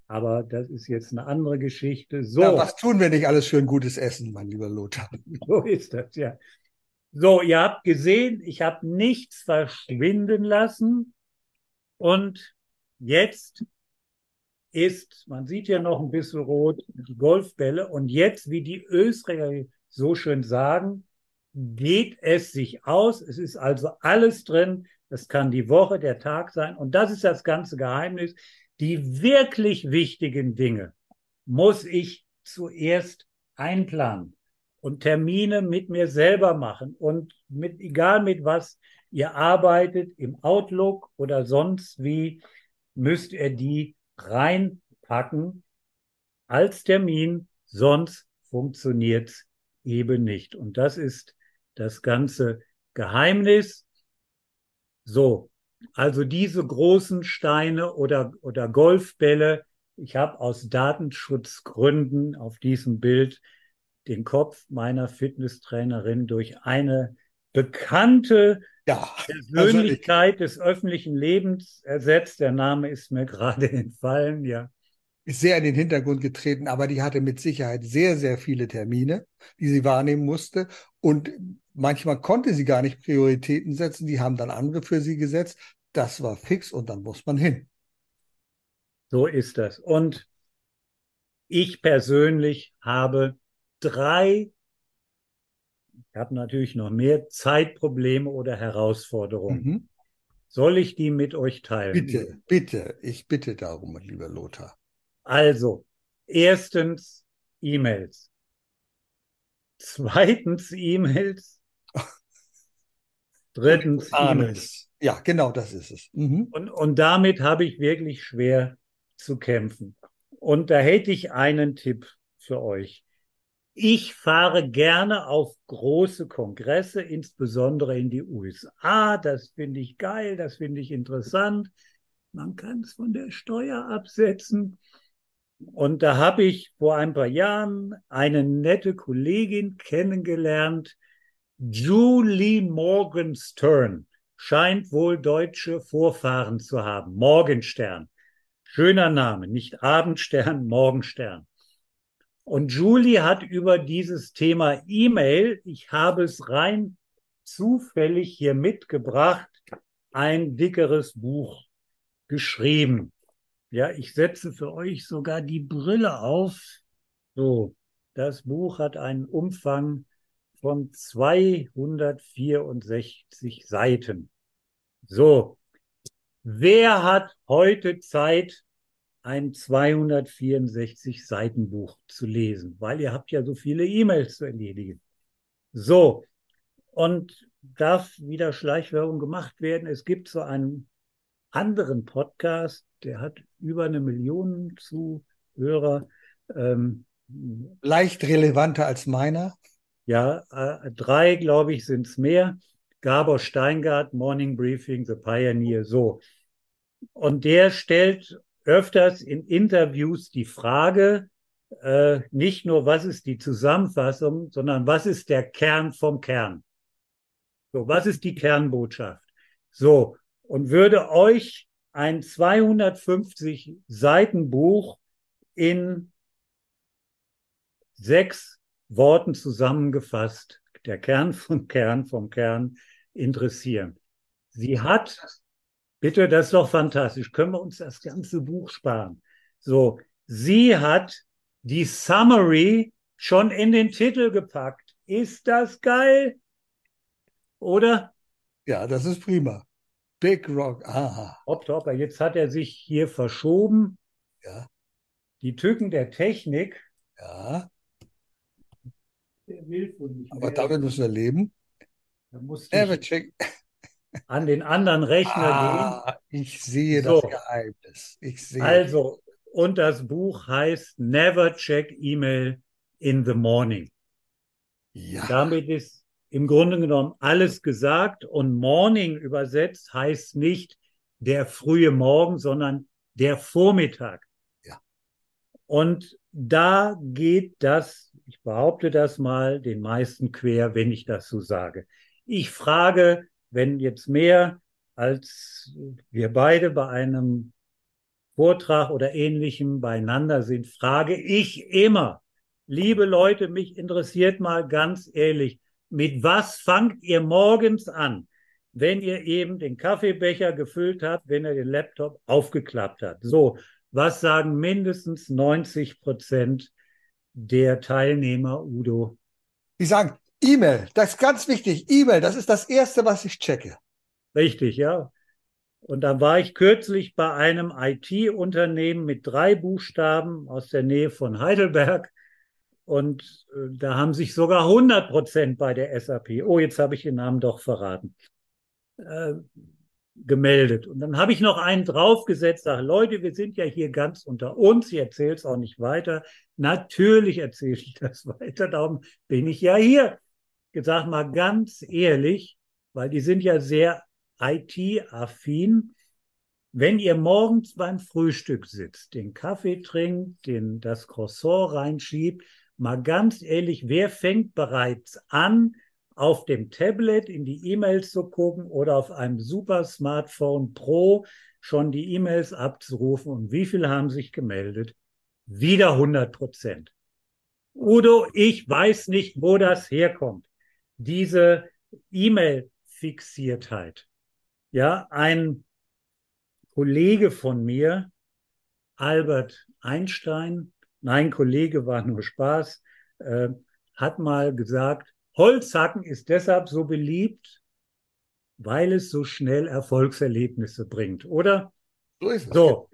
Speaker 3: Aber das ist jetzt eine andere Geschichte. So.
Speaker 2: Ja, was tun wir nicht alles für ein gutes Essen, mein lieber Lothar?
Speaker 3: So ist das, ja. So, ihr habt gesehen, ich habe nichts verschwinden lassen. Und jetzt ist, man sieht ja noch ein bisschen rot, die Golfbälle. Und jetzt, wie die Österreicher so schön sagen, geht es sich aus. Es ist also alles drin. Das kann die Woche, der Tag sein. Und das ist das ganze Geheimnis. Die wirklich wichtigen Dinge muss ich zuerst einplanen und Termine mit mir selber machen und mit, egal mit was ihr arbeitet, im Outlook oder sonst wie, müsst ihr die reinpacken als Termin, sonst funktioniert's eben nicht. Und das ist das ganze Geheimnis. So, also diese großen Steine oder, oder Golfbälle, ich habe aus Datenschutzgründen auf diesem Bild den Kopf meiner Fitnesstrainerin durch eine bekannte ja, Persönlichkeit des öffentlichen Lebens ersetzt. Der Name ist mir gerade entfallen, ja.
Speaker 2: Ist sehr in den Hintergrund getreten, aber die hatte mit Sicherheit sehr, sehr viele Termine, die sie wahrnehmen musste. Und Manchmal konnte sie gar nicht Prioritäten setzen, die haben dann andere für sie gesetzt. Das war fix und dann muss man hin.
Speaker 3: So ist das. Und ich persönlich habe drei, ich habe natürlich noch mehr Zeitprobleme oder Herausforderungen. Mhm. Soll ich die mit euch teilen?
Speaker 2: Bitte, bitte, ich bitte darum, lieber Lothar.
Speaker 3: Also, erstens E-Mails. Zweitens E-Mails Drittens
Speaker 2: E-Mails. Ja, genau, das ist es.
Speaker 3: Mhm. Und, und damit habe ich wirklich schwer zu kämpfen. Und da hätte ich einen Tipp für euch. Ich fahre gerne auf große Kongresse, insbesondere in die USA. Das finde ich geil, das finde ich interessant. Man kann es von der Steuer absetzen. Und da habe ich vor ein paar Jahren eine nette Kollegin kennengelernt, Julie Morgenstern scheint wohl deutsche Vorfahren zu haben. Morgenstern. Schöner Name, nicht Abendstern, Morgenstern. Und Julie hat über dieses Thema E-Mail, ich habe es rein zufällig hier mitgebracht, ein dickeres Buch geschrieben. Ja, ich setze für euch sogar die Brille auf. So, das Buch hat einen Umfang von 264 Seiten. So, wer hat heute Zeit, ein 264 Seiten Buch zu lesen? Weil ihr habt ja so viele E-Mails zu erledigen. So, und darf wieder Schleichwerbung gemacht werden. Es gibt so einen anderen Podcast, der hat über eine Million Zuhörer. Ähm,
Speaker 2: Leicht relevanter als meiner.
Speaker 3: Ja, äh, drei, glaube ich, sind es mehr. Gabor Steingart, Morning Briefing, The Pioneer, so. Und der stellt öfters in Interviews die Frage, äh, nicht nur, was ist die Zusammenfassung, sondern was ist der Kern vom Kern? So, was ist die Kernbotschaft? So, und würde euch ein 250 Seiten Buch in sechs Worten zusammengefasst, der Kern vom Kern vom Kern interessieren. Sie hat, bitte, das ist doch fantastisch, können wir uns das ganze Buch sparen. So, sie hat die Summary schon in den Titel gepackt. Ist das geil? Oder?
Speaker 2: Ja, das ist prima. Big Rock, aha.
Speaker 3: Hopp, hopp, jetzt hat er sich hier verschoben.
Speaker 2: Ja.
Speaker 3: Die Tücken der Technik.
Speaker 2: Ja.
Speaker 3: Will wohl nicht
Speaker 2: Aber
Speaker 3: mehr.
Speaker 2: damit müssen wir leben.
Speaker 3: Da ich
Speaker 2: check.
Speaker 3: an den anderen Rechner
Speaker 2: Ah, ich sehe
Speaker 3: So.
Speaker 2: das Geheimnis. Ich sehe.
Speaker 3: gehen. Also, und das Buch heißt Never Check Email in the Morning.
Speaker 2: ja.
Speaker 3: Damit ist im Grunde genommen alles gesagt und Morning übersetzt heißt nicht der frühe Morgen, sondern der Vormittag.
Speaker 2: Ja.
Speaker 3: Und da geht das, ich behaupte das mal, den meisten quer, wenn ich das so sage. Ich frage, wenn jetzt mehr als wir beide bei einem Vortrag oder ähnlichem beieinander sind, frage ich immer, liebe Leute, mich interessiert mal ganz ehrlich, mit was fangt ihr morgens an, wenn ihr eben den Kaffeebecher gefüllt habt, wenn ihr den Laptop aufgeklappt habt? So, was sagen mindestens 90 Prozent der Teilnehmer, Udo?
Speaker 2: Die sagen, E-Mail, das ist ganz wichtig. E-Mail, das ist das Erste, was ich checke.
Speaker 3: Richtig, ja. Und da war ich kürzlich bei einem IT-Unternehmen mit drei Buchstaben aus der Nähe von Heidelberg. Und äh, da haben sich sogar 100 Prozent bei der SAP, oh, jetzt habe ich den Namen doch verraten, äh, gemeldet. Und dann habe ich noch einen draufgesetzt, sage, Leute, wir sind ja hier ganz unter uns, ich erzähle es auch nicht weiter. Natürlich erzähle ich das weiter, darum bin ich ja hier. Gesagt mal ganz ehrlich, weil die sind ja sehr IT-affin. Wenn ihr morgens beim Frühstück sitzt, den Kaffee trinkt, den, das Croissant reinschiebt, mal ganz ehrlich, wer fängt bereits an, auf dem Tablet in die E-Mails zu gucken oder auf einem Super Smartphone Pro schon die E-Mails abzurufen? Und wie viele haben sich gemeldet? Wieder 100 Prozent. Udo, ich weiß nicht, wo das herkommt. Diese E-Mail-Fixiertheit. Ja, ein Kollege von mir, Albert Einstein, nein, Kollege war nur Spaß, äh, hat mal gesagt, Holzhacken ist deshalb so beliebt, weil es so schnell Erfolgserlebnisse bringt, oder?
Speaker 2: So ist es.
Speaker 3: So.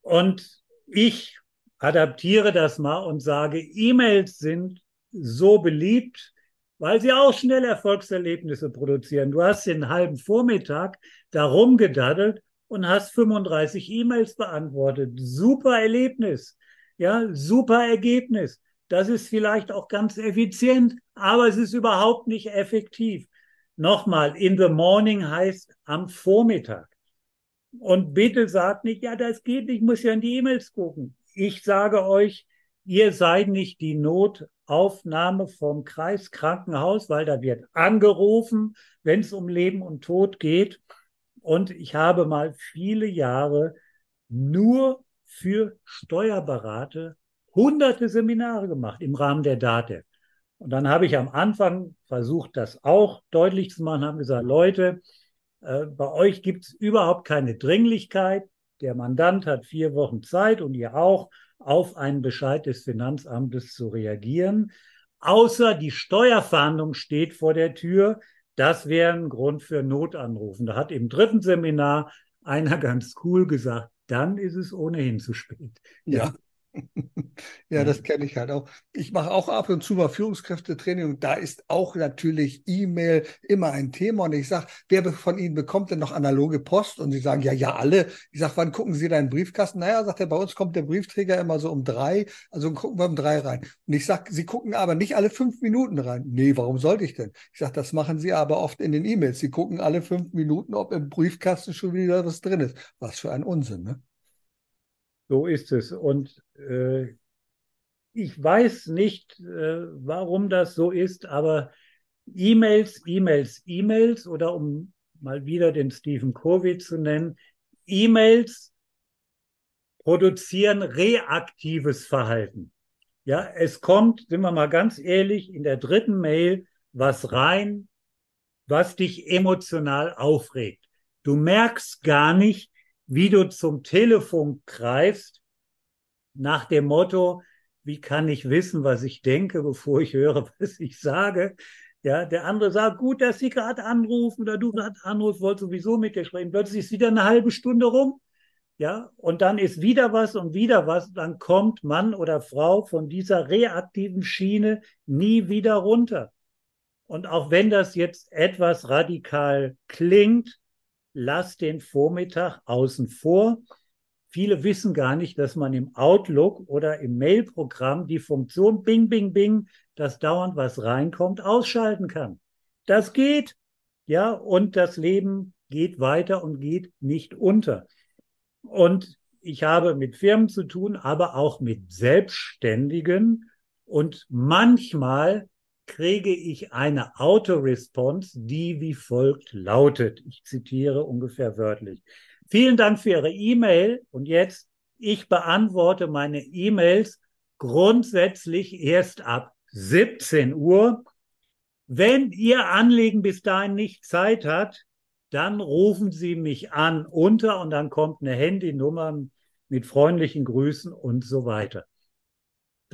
Speaker 3: Und ich adaptiere das mal und sage, E-Mails sind so beliebt, weil sie auch schnell Erfolgserlebnisse produzieren. Du hast den halben Vormittag da rumgedaddelt und hast 35 E-Mails beantwortet. Super Erlebnis. Ja, super Ergebnis. Das ist vielleicht auch ganz effizient, aber es ist überhaupt nicht effektiv. Nochmal, in the morning heißt am Vormittag. Und bitte sagt nicht, ja, das geht, ich muss ja in die E-Mails gucken. Ich sage euch, ihr seid nicht die Notaufnahme vom Kreiskrankenhaus, weil da wird angerufen, wenn es um Leben und Tod geht. Und ich habe mal viele Jahre nur für Steuerberater hunderte Seminare gemacht im Rahmen der DATEV. Und dann habe ich am Anfang versucht, das auch deutlich zu machen, habe gesagt, Leute, äh, bei euch gibt es überhaupt keine Dringlichkeit. Der Mandant hat vier Wochen Zeit und ihr auch, auf einen Bescheid des Finanzamtes zu reagieren. Außer die Steuerfahndung steht vor der Tür. Das wäre ein Grund für Notanrufen. Da hat im dritten Seminar einer ganz cool gesagt, dann ist es ohnehin zu spät.
Speaker 2: Ja. ja, das kenne ich halt auch. Ich mache auch ab und zu mal Führungskräftetraining und da ist auch natürlich E-Mail immer ein Thema. Und ich sage, wer von Ihnen bekommt denn noch analoge Post? Und Sie sagen, ja, ja, alle. Ich sage, wann gucken Sie deinen Briefkasten? Naja, sagt er, bei uns kommt der Briefträger immer so um drei. Also gucken wir um drei rein. Und ich sage, Sie gucken aber nicht alle fünf Minuten rein. Nee, warum sollte ich denn? Ich sage, das machen Sie aber oft in den E-Mails. Sie gucken alle fünf Minuten, ob im Briefkasten schon wieder was drin ist. Was für ein Unsinn, ne?
Speaker 3: So ist es. Und äh, ich weiß nicht, äh, warum das so ist, aber E-Mails, E-Mails, E-Mails oder um mal wieder den Stephen Covey zu nennen, E-Mails produzieren reaktives Verhalten. Ja, es kommt, sind wir mal ganz ehrlich, in der dritten Mail was rein, was dich emotional aufregt. Du merkst gar nicht, wie du zum Telefon greifst, nach dem Motto, wie kann ich wissen, was ich denke, bevor ich höre, was ich sage? Ja, der andere sagt, gut, dass Sie gerade anrufen oder du gerade anrufst, wollte sowieso mit dir sprechen. Plötzlich ist wieder eine halbe Stunde rum. Ja, und dann ist wieder was und wieder was. Dann kommt Mann oder Frau von dieser reaktiven Schiene nie wieder runter. Und auch wenn das jetzt etwas radikal klingt, lass den Vormittag außen vor. Viele wissen gar nicht, dass man im Outlook oder im Mailprogramm die Funktion Bing, Bing, Bing, dass dauernd was reinkommt, ausschalten kann. Das geht. Ja, und das Leben geht weiter und geht nicht unter. Und ich habe mit Firmen zu tun, aber auch mit Selbstständigen. Und manchmal kriege ich eine Autoresponse, die wie folgt lautet. Ich zitiere ungefähr wörtlich. Vielen Dank für Ihre E-Mail und jetzt, ich beantworte meine E-Mails grundsätzlich erst ab 17 Uhr. Wenn Ihr Anliegen bis dahin nicht Zeit hat, dann rufen Sie mich an unter und dann kommt eine Handynummer mit freundlichen Grüßen und so weiter.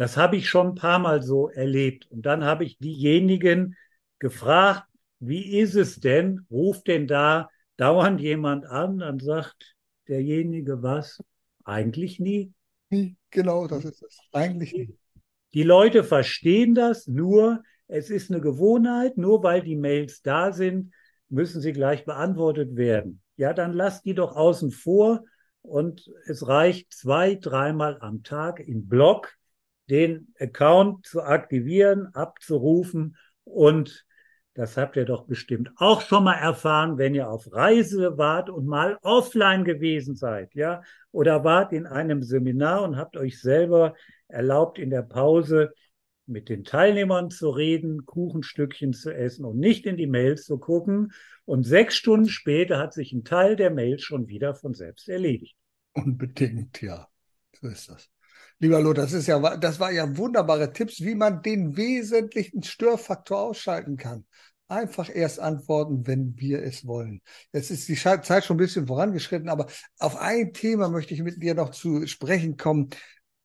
Speaker 3: Das habe ich schon ein paar Mal so erlebt. Und dann habe ich diejenigen gefragt, wie ist es denn? Ruft denn da dauernd jemand an, dann sagt derjenige was? Eigentlich nie.
Speaker 2: Nie, genau, das ist es. Eigentlich nie.
Speaker 3: Die Leute verstehen das, nur es ist eine Gewohnheit, nur weil die Mails da sind, müssen sie gleich beantwortet werden. Ja, dann lasst die doch außen vor und es reicht zwei, dreimal am Tag im Blog den Account zu aktivieren, abzurufen und das habt ihr doch bestimmt auch schon mal erfahren, wenn ihr auf Reise wart und mal offline gewesen seid, ja, oder wart in einem Seminar und habt euch selber erlaubt, in der Pause mit den Teilnehmern zu reden, Kuchenstückchen zu essen und nicht in die Mails zu gucken. Und sechs Stunden später hat sich ein Teil der Mails schon wieder von selbst erledigt.
Speaker 2: Unbedingt, ja. So ist das. Lieber Lothar, das ist ja, das war ja wunderbare Tipps, wie man den wesentlichen Störfaktor ausschalten kann. Einfach erst antworten, wenn wir es wollen. Jetzt ist die Zeit schon ein bisschen vorangeschritten, aber auf ein Thema möchte ich mit dir noch zu sprechen kommen.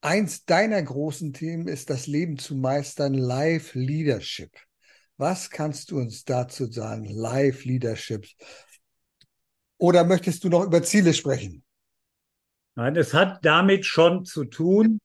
Speaker 2: Eins deiner großen Themen ist das Leben zu meistern, Live Leadership. Was kannst du uns dazu sagen, Live Leadership? Oder möchtest du noch über Ziele sprechen?
Speaker 3: Nein, es hat damit schon zu tun,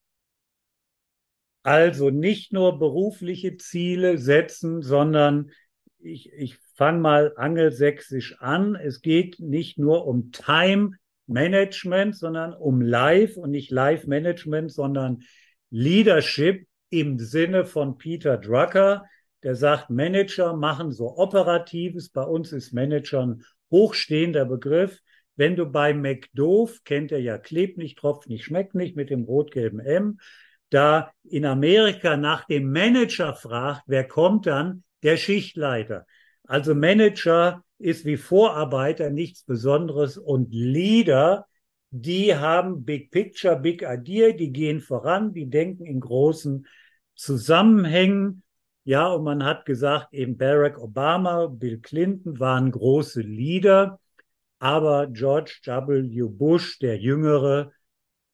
Speaker 3: also nicht nur berufliche Ziele setzen, sondern ich, ich fange mal angelsächsisch an. Es geht nicht nur um Time Management, sondern um Life und nicht Life Management, sondern Leadership im Sinne von Peter Drucker, der sagt, Manager machen so Operatives. Bei uns ist Manager ein hochstehender Begriff. Wenn du bei McDoof, kennt er ja, klebt nicht, tropft nicht, schmeckt nicht mit dem rot-gelben M, da in Amerika nach dem Manager fragt, wer kommt dann? Der Schichtleiter. Also Manager ist wie Vorarbeiter nichts Besonderes und Leader, die haben Big Picture, Big Idea, die gehen voran, die denken in großen Zusammenhängen. Ja, und man hat gesagt, eben Barack Obama, Bill Clinton waren große Leader, aber George W. Bush, der Jüngere,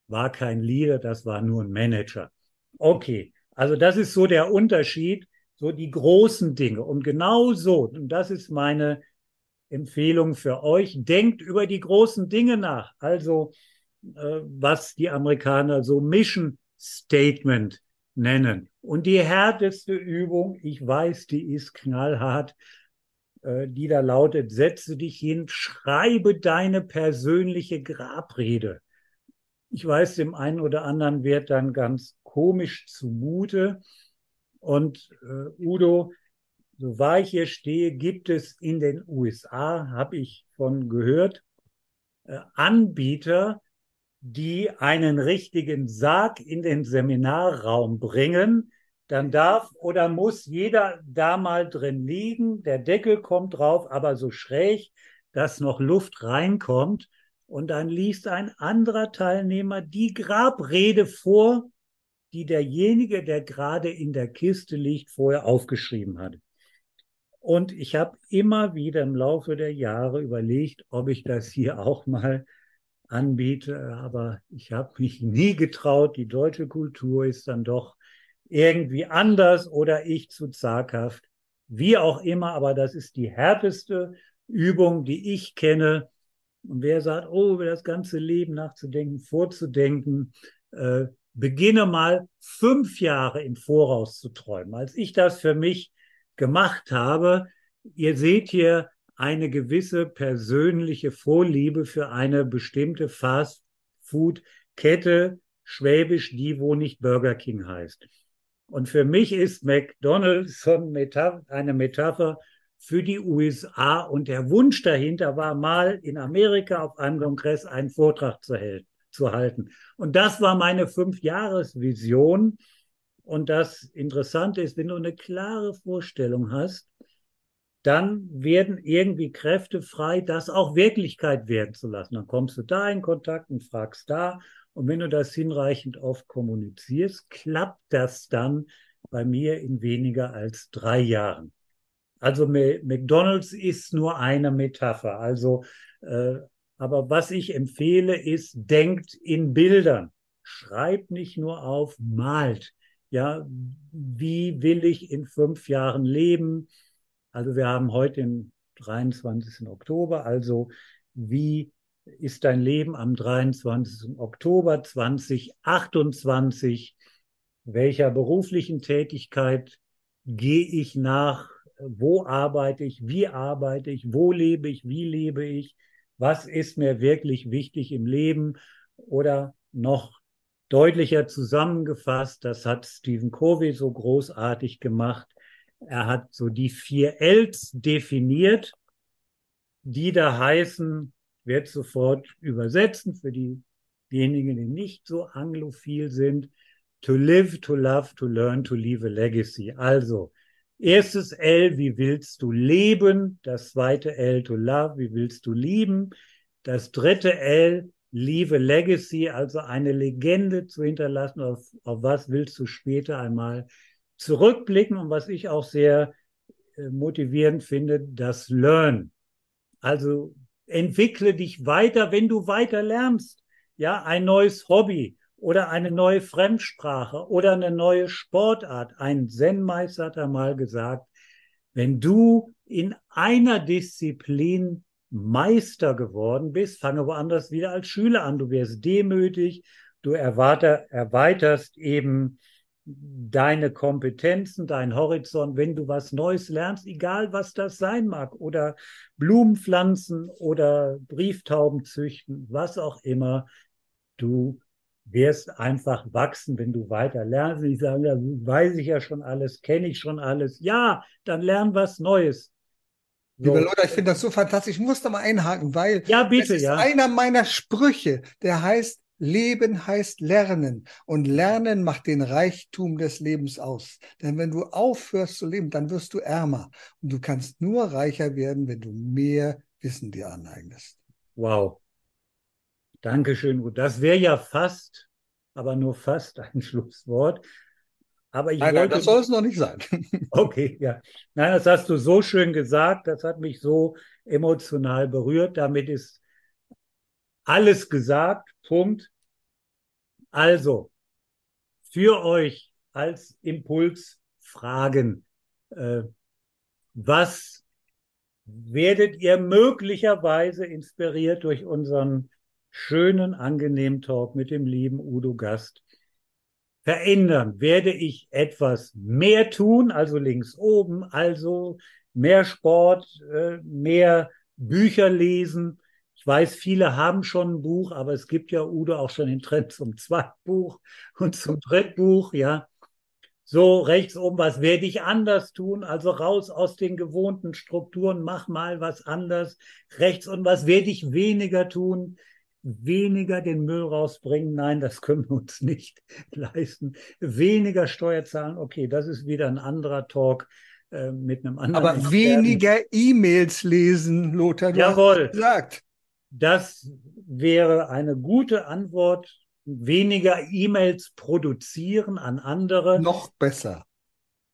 Speaker 3: war kein Leader, das war nur ein Manager. Okay, also das ist so der Unterschied, so die großen Dinge. Und genau so, und das ist meine Empfehlung für euch, denkt über die großen Dinge nach. Also äh, was die Amerikaner so Mission Statement nennen. Und die härteste Übung, ich weiß, die ist knallhart, äh, die da lautet, setze dich hin, schreibe deine persönliche Grabrede. Ich weiß, dem einen oder anderen wird dann ganz komisch zumute. Und äh, Udo, so wahr ich hier stehe, gibt es in den USA, habe ich von gehört, äh, Anbieter, die einen richtigen Sarg in den Seminarraum bringen, dann darf oder muss jeder da mal drin liegen. Der Deckel kommt drauf, aber so schräg, dass noch Luft reinkommt. Und dann liest ein anderer Teilnehmer die Grabrede vor, die derjenige, der gerade in der Kiste liegt, vorher aufgeschrieben hat. Und ich habe immer wieder im Laufe der Jahre überlegt, ob ich das hier auch mal anbiete, aber ich habe mich nie getraut. Die deutsche Kultur ist dann doch irgendwie anders oder ich zu zaghaft. Wie auch immer, aber das ist die härteste Übung, die ich kenne. Und wer sagt, oh, über das ganze Leben nachzudenken, vorzudenken, äh, beginne mal fünf Jahre im Voraus zu träumen. Als ich das für mich gemacht habe, ihr seht hier eine gewisse persönliche Vorliebe für eine bestimmte Fast-Food-Kette, schwäbisch die, wo nicht Burger King heißt. Und für mich ist McDonald's eine Metapher für die USA und der Wunsch dahinter war mal in Amerika auf einem Kongress einen Vortrag zu, zu halten. Und das war meine Fünf-Jahres-Vision. Und das Interessante ist, wenn du eine klare Vorstellung hast, dann werden irgendwie Kräfte frei, das auch Wirklichkeit werden zu lassen. Dann kommst du da in Kontakt und fragst da. Und wenn du das hinreichend oft kommunizierst, klappt das dann bei mir in weniger als drei Jahren. Also McDonald's ist nur eine Metapher. Also, äh, aber was ich empfehle, ist, denkt in Bildern. Schreibt nicht nur auf, malt. Ja, wie will ich in fünf Jahren leben? Also wir haben heute den 23. Oktober. Also wie ist dein Leben am 23. Oktober 2028? Welcher beruflichen Tätigkeit gehe ich nach? Wo arbeite ich? Wie arbeite ich? Wo lebe ich? Wie lebe ich? Was ist mir wirklich wichtig im Leben? Oder noch deutlicher zusammengefasst, das hat Stephen Covey so großartig gemacht. Er hat so die vier Ls definiert, die da heißen, werde sofort übersetzen für die, diejenigen, die nicht so anglophil sind, to live, to love, to learn, to leave a legacy. Also, erstes L, wie willst du leben? Das zweite L, to love, wie willst du lieben? Das dritte L, a legacy, also eine Legende zu hinterlassen, auf, auf was willst du später einmal zurückblicken und was ich auch sehr äh, motivierend finde, das Learn. Also entwickle dich weiter, wenn du weiter lernst. Ja, ein neues Hobby oder eine neue Fremdsprache oder eine neue Sportart. Ein Zen-Meister hat einmal gesagt, wenn du in einer Disziplin Meister geworden bist, fange woanders wieder als Schüler an. Du wirst demütig, du erweiterst eben deine Kompetenzen, dein Horizont, wenn du was Neues lernst, egal was das sein mag, oder Blumen pflanzen oder Brieftauben züchten, was auch immer, du wirst einfach wachsen, wenn du weiter lernst. Ich sage, ja, weiß ich ja schon alles, kenne ich schon alles. Ja, dann lern was Neues.
Speaker 2: So. Liebe Leute, ich finde das so fantastisch. Ich muss da mal einhaken, weil
Speaker 3: ja, bitte,
Speaker 2: das ist
Speaker 3: ja.
Speaker 2: einer meiner Sprüche, der heißt, Leben heißt Lernen und Lernen macht den Reichtum des Lebens aus. Denn wenn du aufhörst zu leben, dann wirst du ärmer und du kannst nur reicher werden, wenn du mehr Wissen dir aneignest.
Speaker 3: Wow. Dankeschön. Gut, das wäre ja fast, aber nur fast ein Schlusswort. Aber ich
Speaker 2: nein,
Speaker 3: wollte...
Speaker 2: nein, das soll es noch nicht sein.
Speaker 3: okay, ja. Nein, das hast du so schön gesagt. Das hat mich so emotional berührt. Damit ist alles gesagt. Punkt. Also, für euch als Impuls Fragen. Äh, was werdet ihr möglicherweise inspiriert durch unseren schönen, angenehmen Talk mit dem lieben Udo Gast? verändern? Werde ich etwas mehr tun, also links oben, also mehr Sport, äh, mehr Bücher lesen? Ich weiß, viele haben schon ein Buch, aber es gibt ja, Udo, auch schon den Trend zum Zweitbuch und zum Drittbuch, ja. So, rechts oben, was werde ich anders tun? Also raus aus den gewohnten Strukturen, mach mal was anders. Rechts und was werde ich weniger tun? Weniger den Müll rausbringen? Nein, das können wir uns nicht leisten. Weniger Steuer zahlen? Okay, das ist wieder ein anderer Talk äh, mit einem anderen.
Speaker 2: Aber Experten. weniger E-Mails lesen, Lothar.
Speaker 3: Du Jawohl. gesagt. Das wäre eine gute Antwort weniger E-Mails produzieren an andere.
Speaker 2: Noch besser.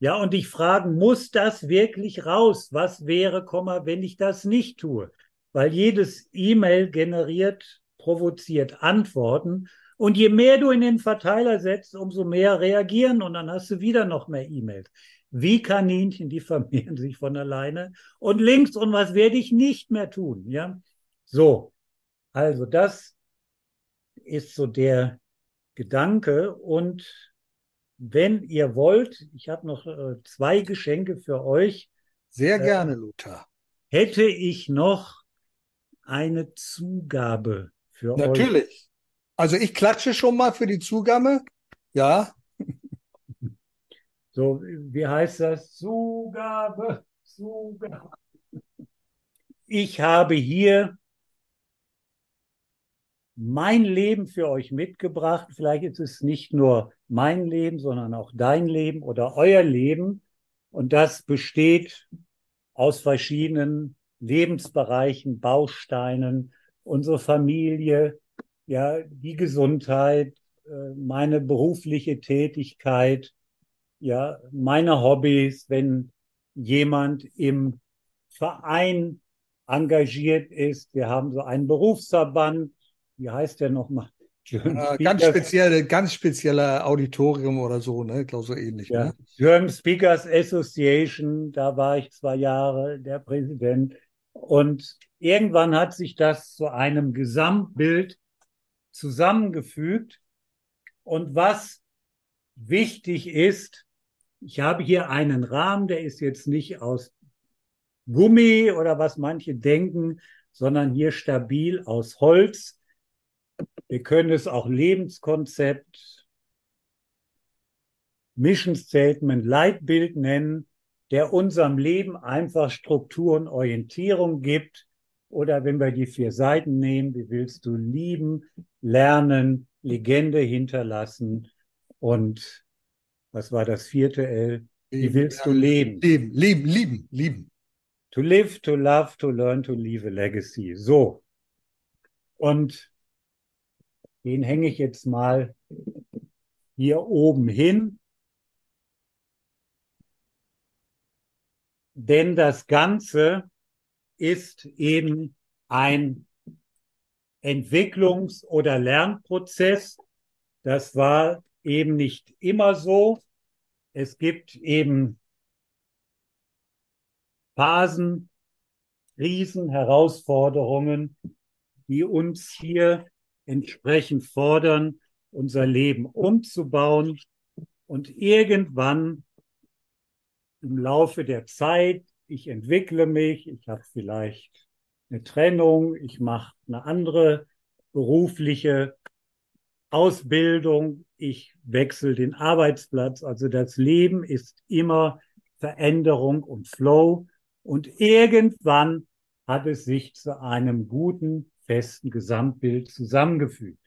Speaker 3: Ja, und ich fragen, muss das wirklich raus? Was wäre, wenn ich das nicht tue? Weil jedes E-Mail generiert, provoziert Antworten. Und je mehr du in den Verteiler setzt, umso mehr reagieren und dann hast du wieder noch mehr E-Mails. Wie Kaninchen, die vermehren sich von alleine. Und links, und was werde ich nicht mehr tun? Ja, so. Also das ist so der Gedanke. Und wenn ihr wollt, ich habe noch äh, zwei Geschenke für euch.
Speaker 2: Sehr äh, gerne, Lothar.
Speaker 3: Hätte ich noch eine Zugabe für
Speaker 2: Natürlich. euch? Natürlich. Also ich klatsche schon mal für die Zugabe. Ja.
Speaker 3: So, wie heißt das? Zugabe, Zugabe. Ich habe hier mein Leben für euch mitgebracht. Vielleicht ist es nicht nur mein Leben, sondern auch dein Leben oder euer Leben. Und das besteht aus verschiedenen Lebensbereichen, Bausteinen, unsere Familie, ja, die Gesundheit, äh, meine berufliche Tätigkeit, ja, meine Hobbys, wenn jemand im Verein engagiert ist. Wir haben so einen Berufsverband, wie heißt der nochmal?
Speaker 2: Äh, ganz spezielle, ganz spezieller Auditorium oder so, ne? Ich glaube so ähnlich. Ja. Ne?
Speaker 3: German Speakers Association, da war ich zwei Jahre der Präsident. Und irgendwann hat sich das zu einem Gesamtbild zusammengefügt. Und was wichtig ist, ich habe hier einen Rahmen, der ist jetzt nicht aus Gummi oder was manche denken, sondern hier stabil aus Holz. Wir können es auch Lebenskonzept, Mission Statement, Leitbild nennen, der unserem Leben einfach Struktur und Orientierung gibt. Oder wenn wir die vier Seiten nehmen, wie willst du lieben, lernen, Legende hinterlassen und was war das vierte L? Wie willst du leben?
Speaker 2: Leben, leben, lieben, lieben.
Speaker 3: To live, to love, to learn, to leave a legacy. So. Und den hänge ich jetzt mal hier oben hin. Denn das Ganze ist eben ein Entwicklungs- oder Lernprozess. Das war eben nicht immer so. Es gibt eben Phasen, Krisen, Herausforderungen, die uns hier entsprechend fordern, unser Leben umzubauen und irgendwann im Laufe der Zeit, ich entwickle mich, ich habe vielleicht eine Trennung, ich mache eine andere berufliche Ausbildung, ich wechsle den Arbeitsplatz. Also das Leben ist immer Veränderung und Flow und irgendwann hat es sich zu einem guten festen Gesamtbild zusammengefügt.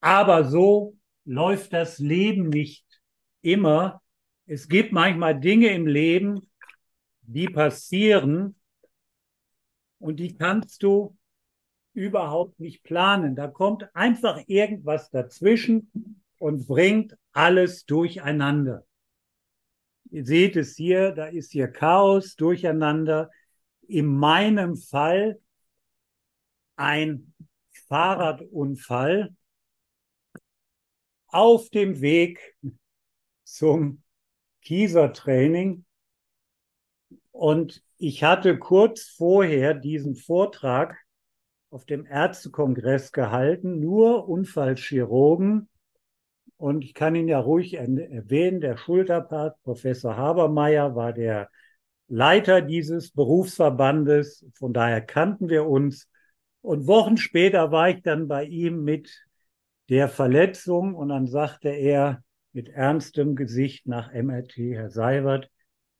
Speaker 3: Aber so läuft das Leben nicht immer. Es gibt manchmal Dinge im Leben, die passieren und die kannst du überhaupt nicht planen. Da kommt einfach irgendwas dazwischen und bringt alles durcheinander. Ihr seht es hier, da ist hier Chaos, Durcheinander. In meinem Fall ein Fahrradunfall auf dem Weg zum Kieser-Training. Und ich hatte kurz vorher diesen Vortrag auf dem Ärztekongress gehalten, nur Unfallchirurgen. Und ich kann ihn ja ruhig erwähnen, der Schulterpart, Professor Habermeier, war der Leiter dieses Berufsverbandes. Von daher kannten wir uns. Und Wochen später war ich dann bei ihm mit der Verletzung und dann sagte er mit ernstem Gesicht nach MRT, Herr Seiwert,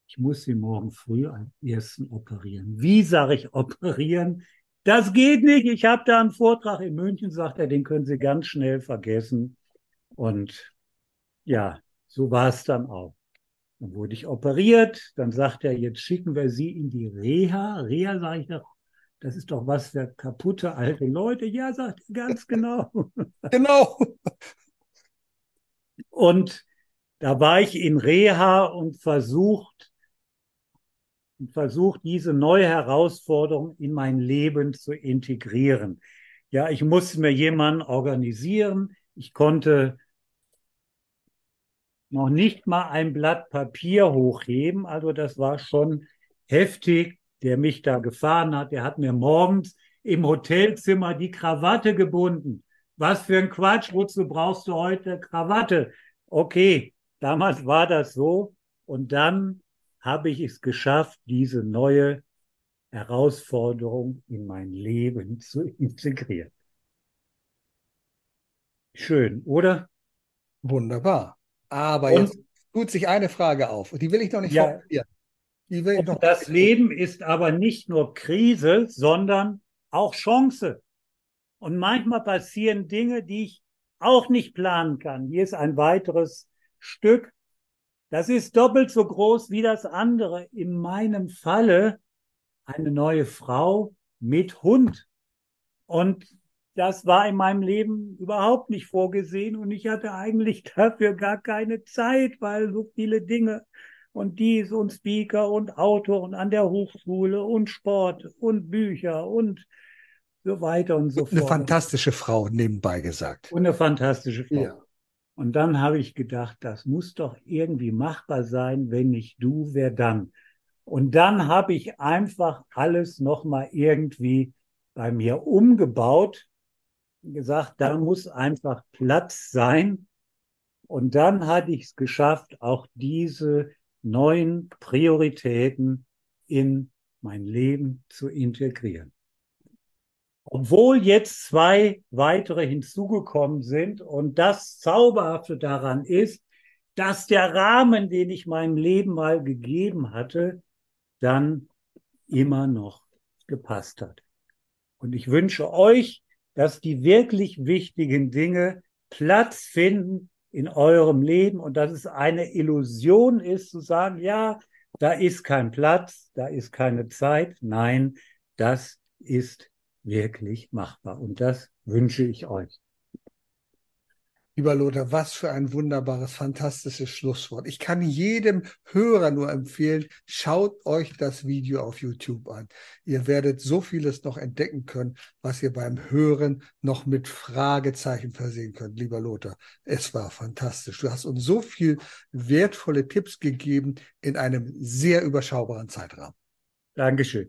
Speaker 3: ich muss Sie morgen früh am ersten operieren. Wie sage ich operieren? Das geht nicht. Ich habe da einen Vortrag in München, sagt er, den können Sie ganz schnell vergessen. Und ja, so war es dann auch. Dann wurde ich operiert. Dann sagt er, jetzt schicken wir Sie in die Reha. Reha sage ich doch, das ist doch was für kaputte alte Leute. Ja, sagt er ganz genau.
Speaker 2: genau.
Speaker 3: Und da war ich in Reha und versucht, versucht, diese neue Herausforderung in mein Leben zu integrieren. Ja, ich musste mir jemanden organisieren. Ich konnte noch nicht mal ein Blatt Papier hochheben. Also das war schon heftig, der mich da gefahren hat. Der hat mir morgens im Hotelzimmer die Krawatte gebunden. Was für ein Quatsch, wozu brauchst du heute Krawatte? Okay, damals war das so. Und dann habe ich es geschafft, diese neue Herausforderung in mein Leben zu integrieren. Schön, oder?
Speaker 2: Wunderbar. Aber und, jetzt tut sich eine Frage auf. Die will ich noch nicht ja, formulieren.
Speaker 3: Die will ich noch das Leben ist aber nicht nur Krise, sondern auch Chance. Und manchmal passieren Dinge, die ich auch nicht planen kann. Hier ist ein weiteres Stück. Das ist doppelt so groß wie das andere. In meinem Falle eine neue Frau mit Hund. Und das war in meinem Leben überhaupt nicht vorgesehen und ich hatte eigentlich dafür gar keine Zeit, weil so viele Dinge und dies und Speaker und Autor und an der Hochschule und Sport und Bücher und so weiter und so
Speaker 2: fort. Eine fantastische Frau nebenbei gesagt.
Speaker 3: Und eine fantastische Frau. Ja. Und dann habe ich gedacht, das muss doch irgendwie machbar sein, wenn nicht du, wer dann? Und dann habe ich einfach alles nochmal irgendwie bei mir umgebaut gesagt, da muss einfach Platz sein. Und dann hatte ich es geschafft, auch diese neuen Prioritäten in mein Leben zu integrieren. Obwohl jetzt zwei weitere hinzugekommen sind und das Zauberhafte daran ist, dass der Rahmen, den ich meinem Leben mal gegeben hatte, dann immer noch gepasst hat. Und ich wünsche euch, dass die wirklich wichtigen Dinge Platz finden in eurem Leben und dass es eine Illusion ist zu sagen, ja, da ist kein Platz, da ist keine Zeit. Nein, das ist wirklich machbar und das wünsche ich euch.
Speaker 2: Lieber Lothar, was für ein wunderbares, fantastisches Schlusswort. Ich kann jedem Hörer nur empfehlen, schaut euch das Video auf YouTube an. Ihr werdet so vieles noch entdecken können, was ihr beim Hören noch mit Fragezeichen versehen könnt, lieber Lothar. Es war fantastisch. Du hast uns so viel wertvolle Tipps gegeben in einem sehr überschaubaren Zeitrahmen.
Speaker 3: Dankeschön.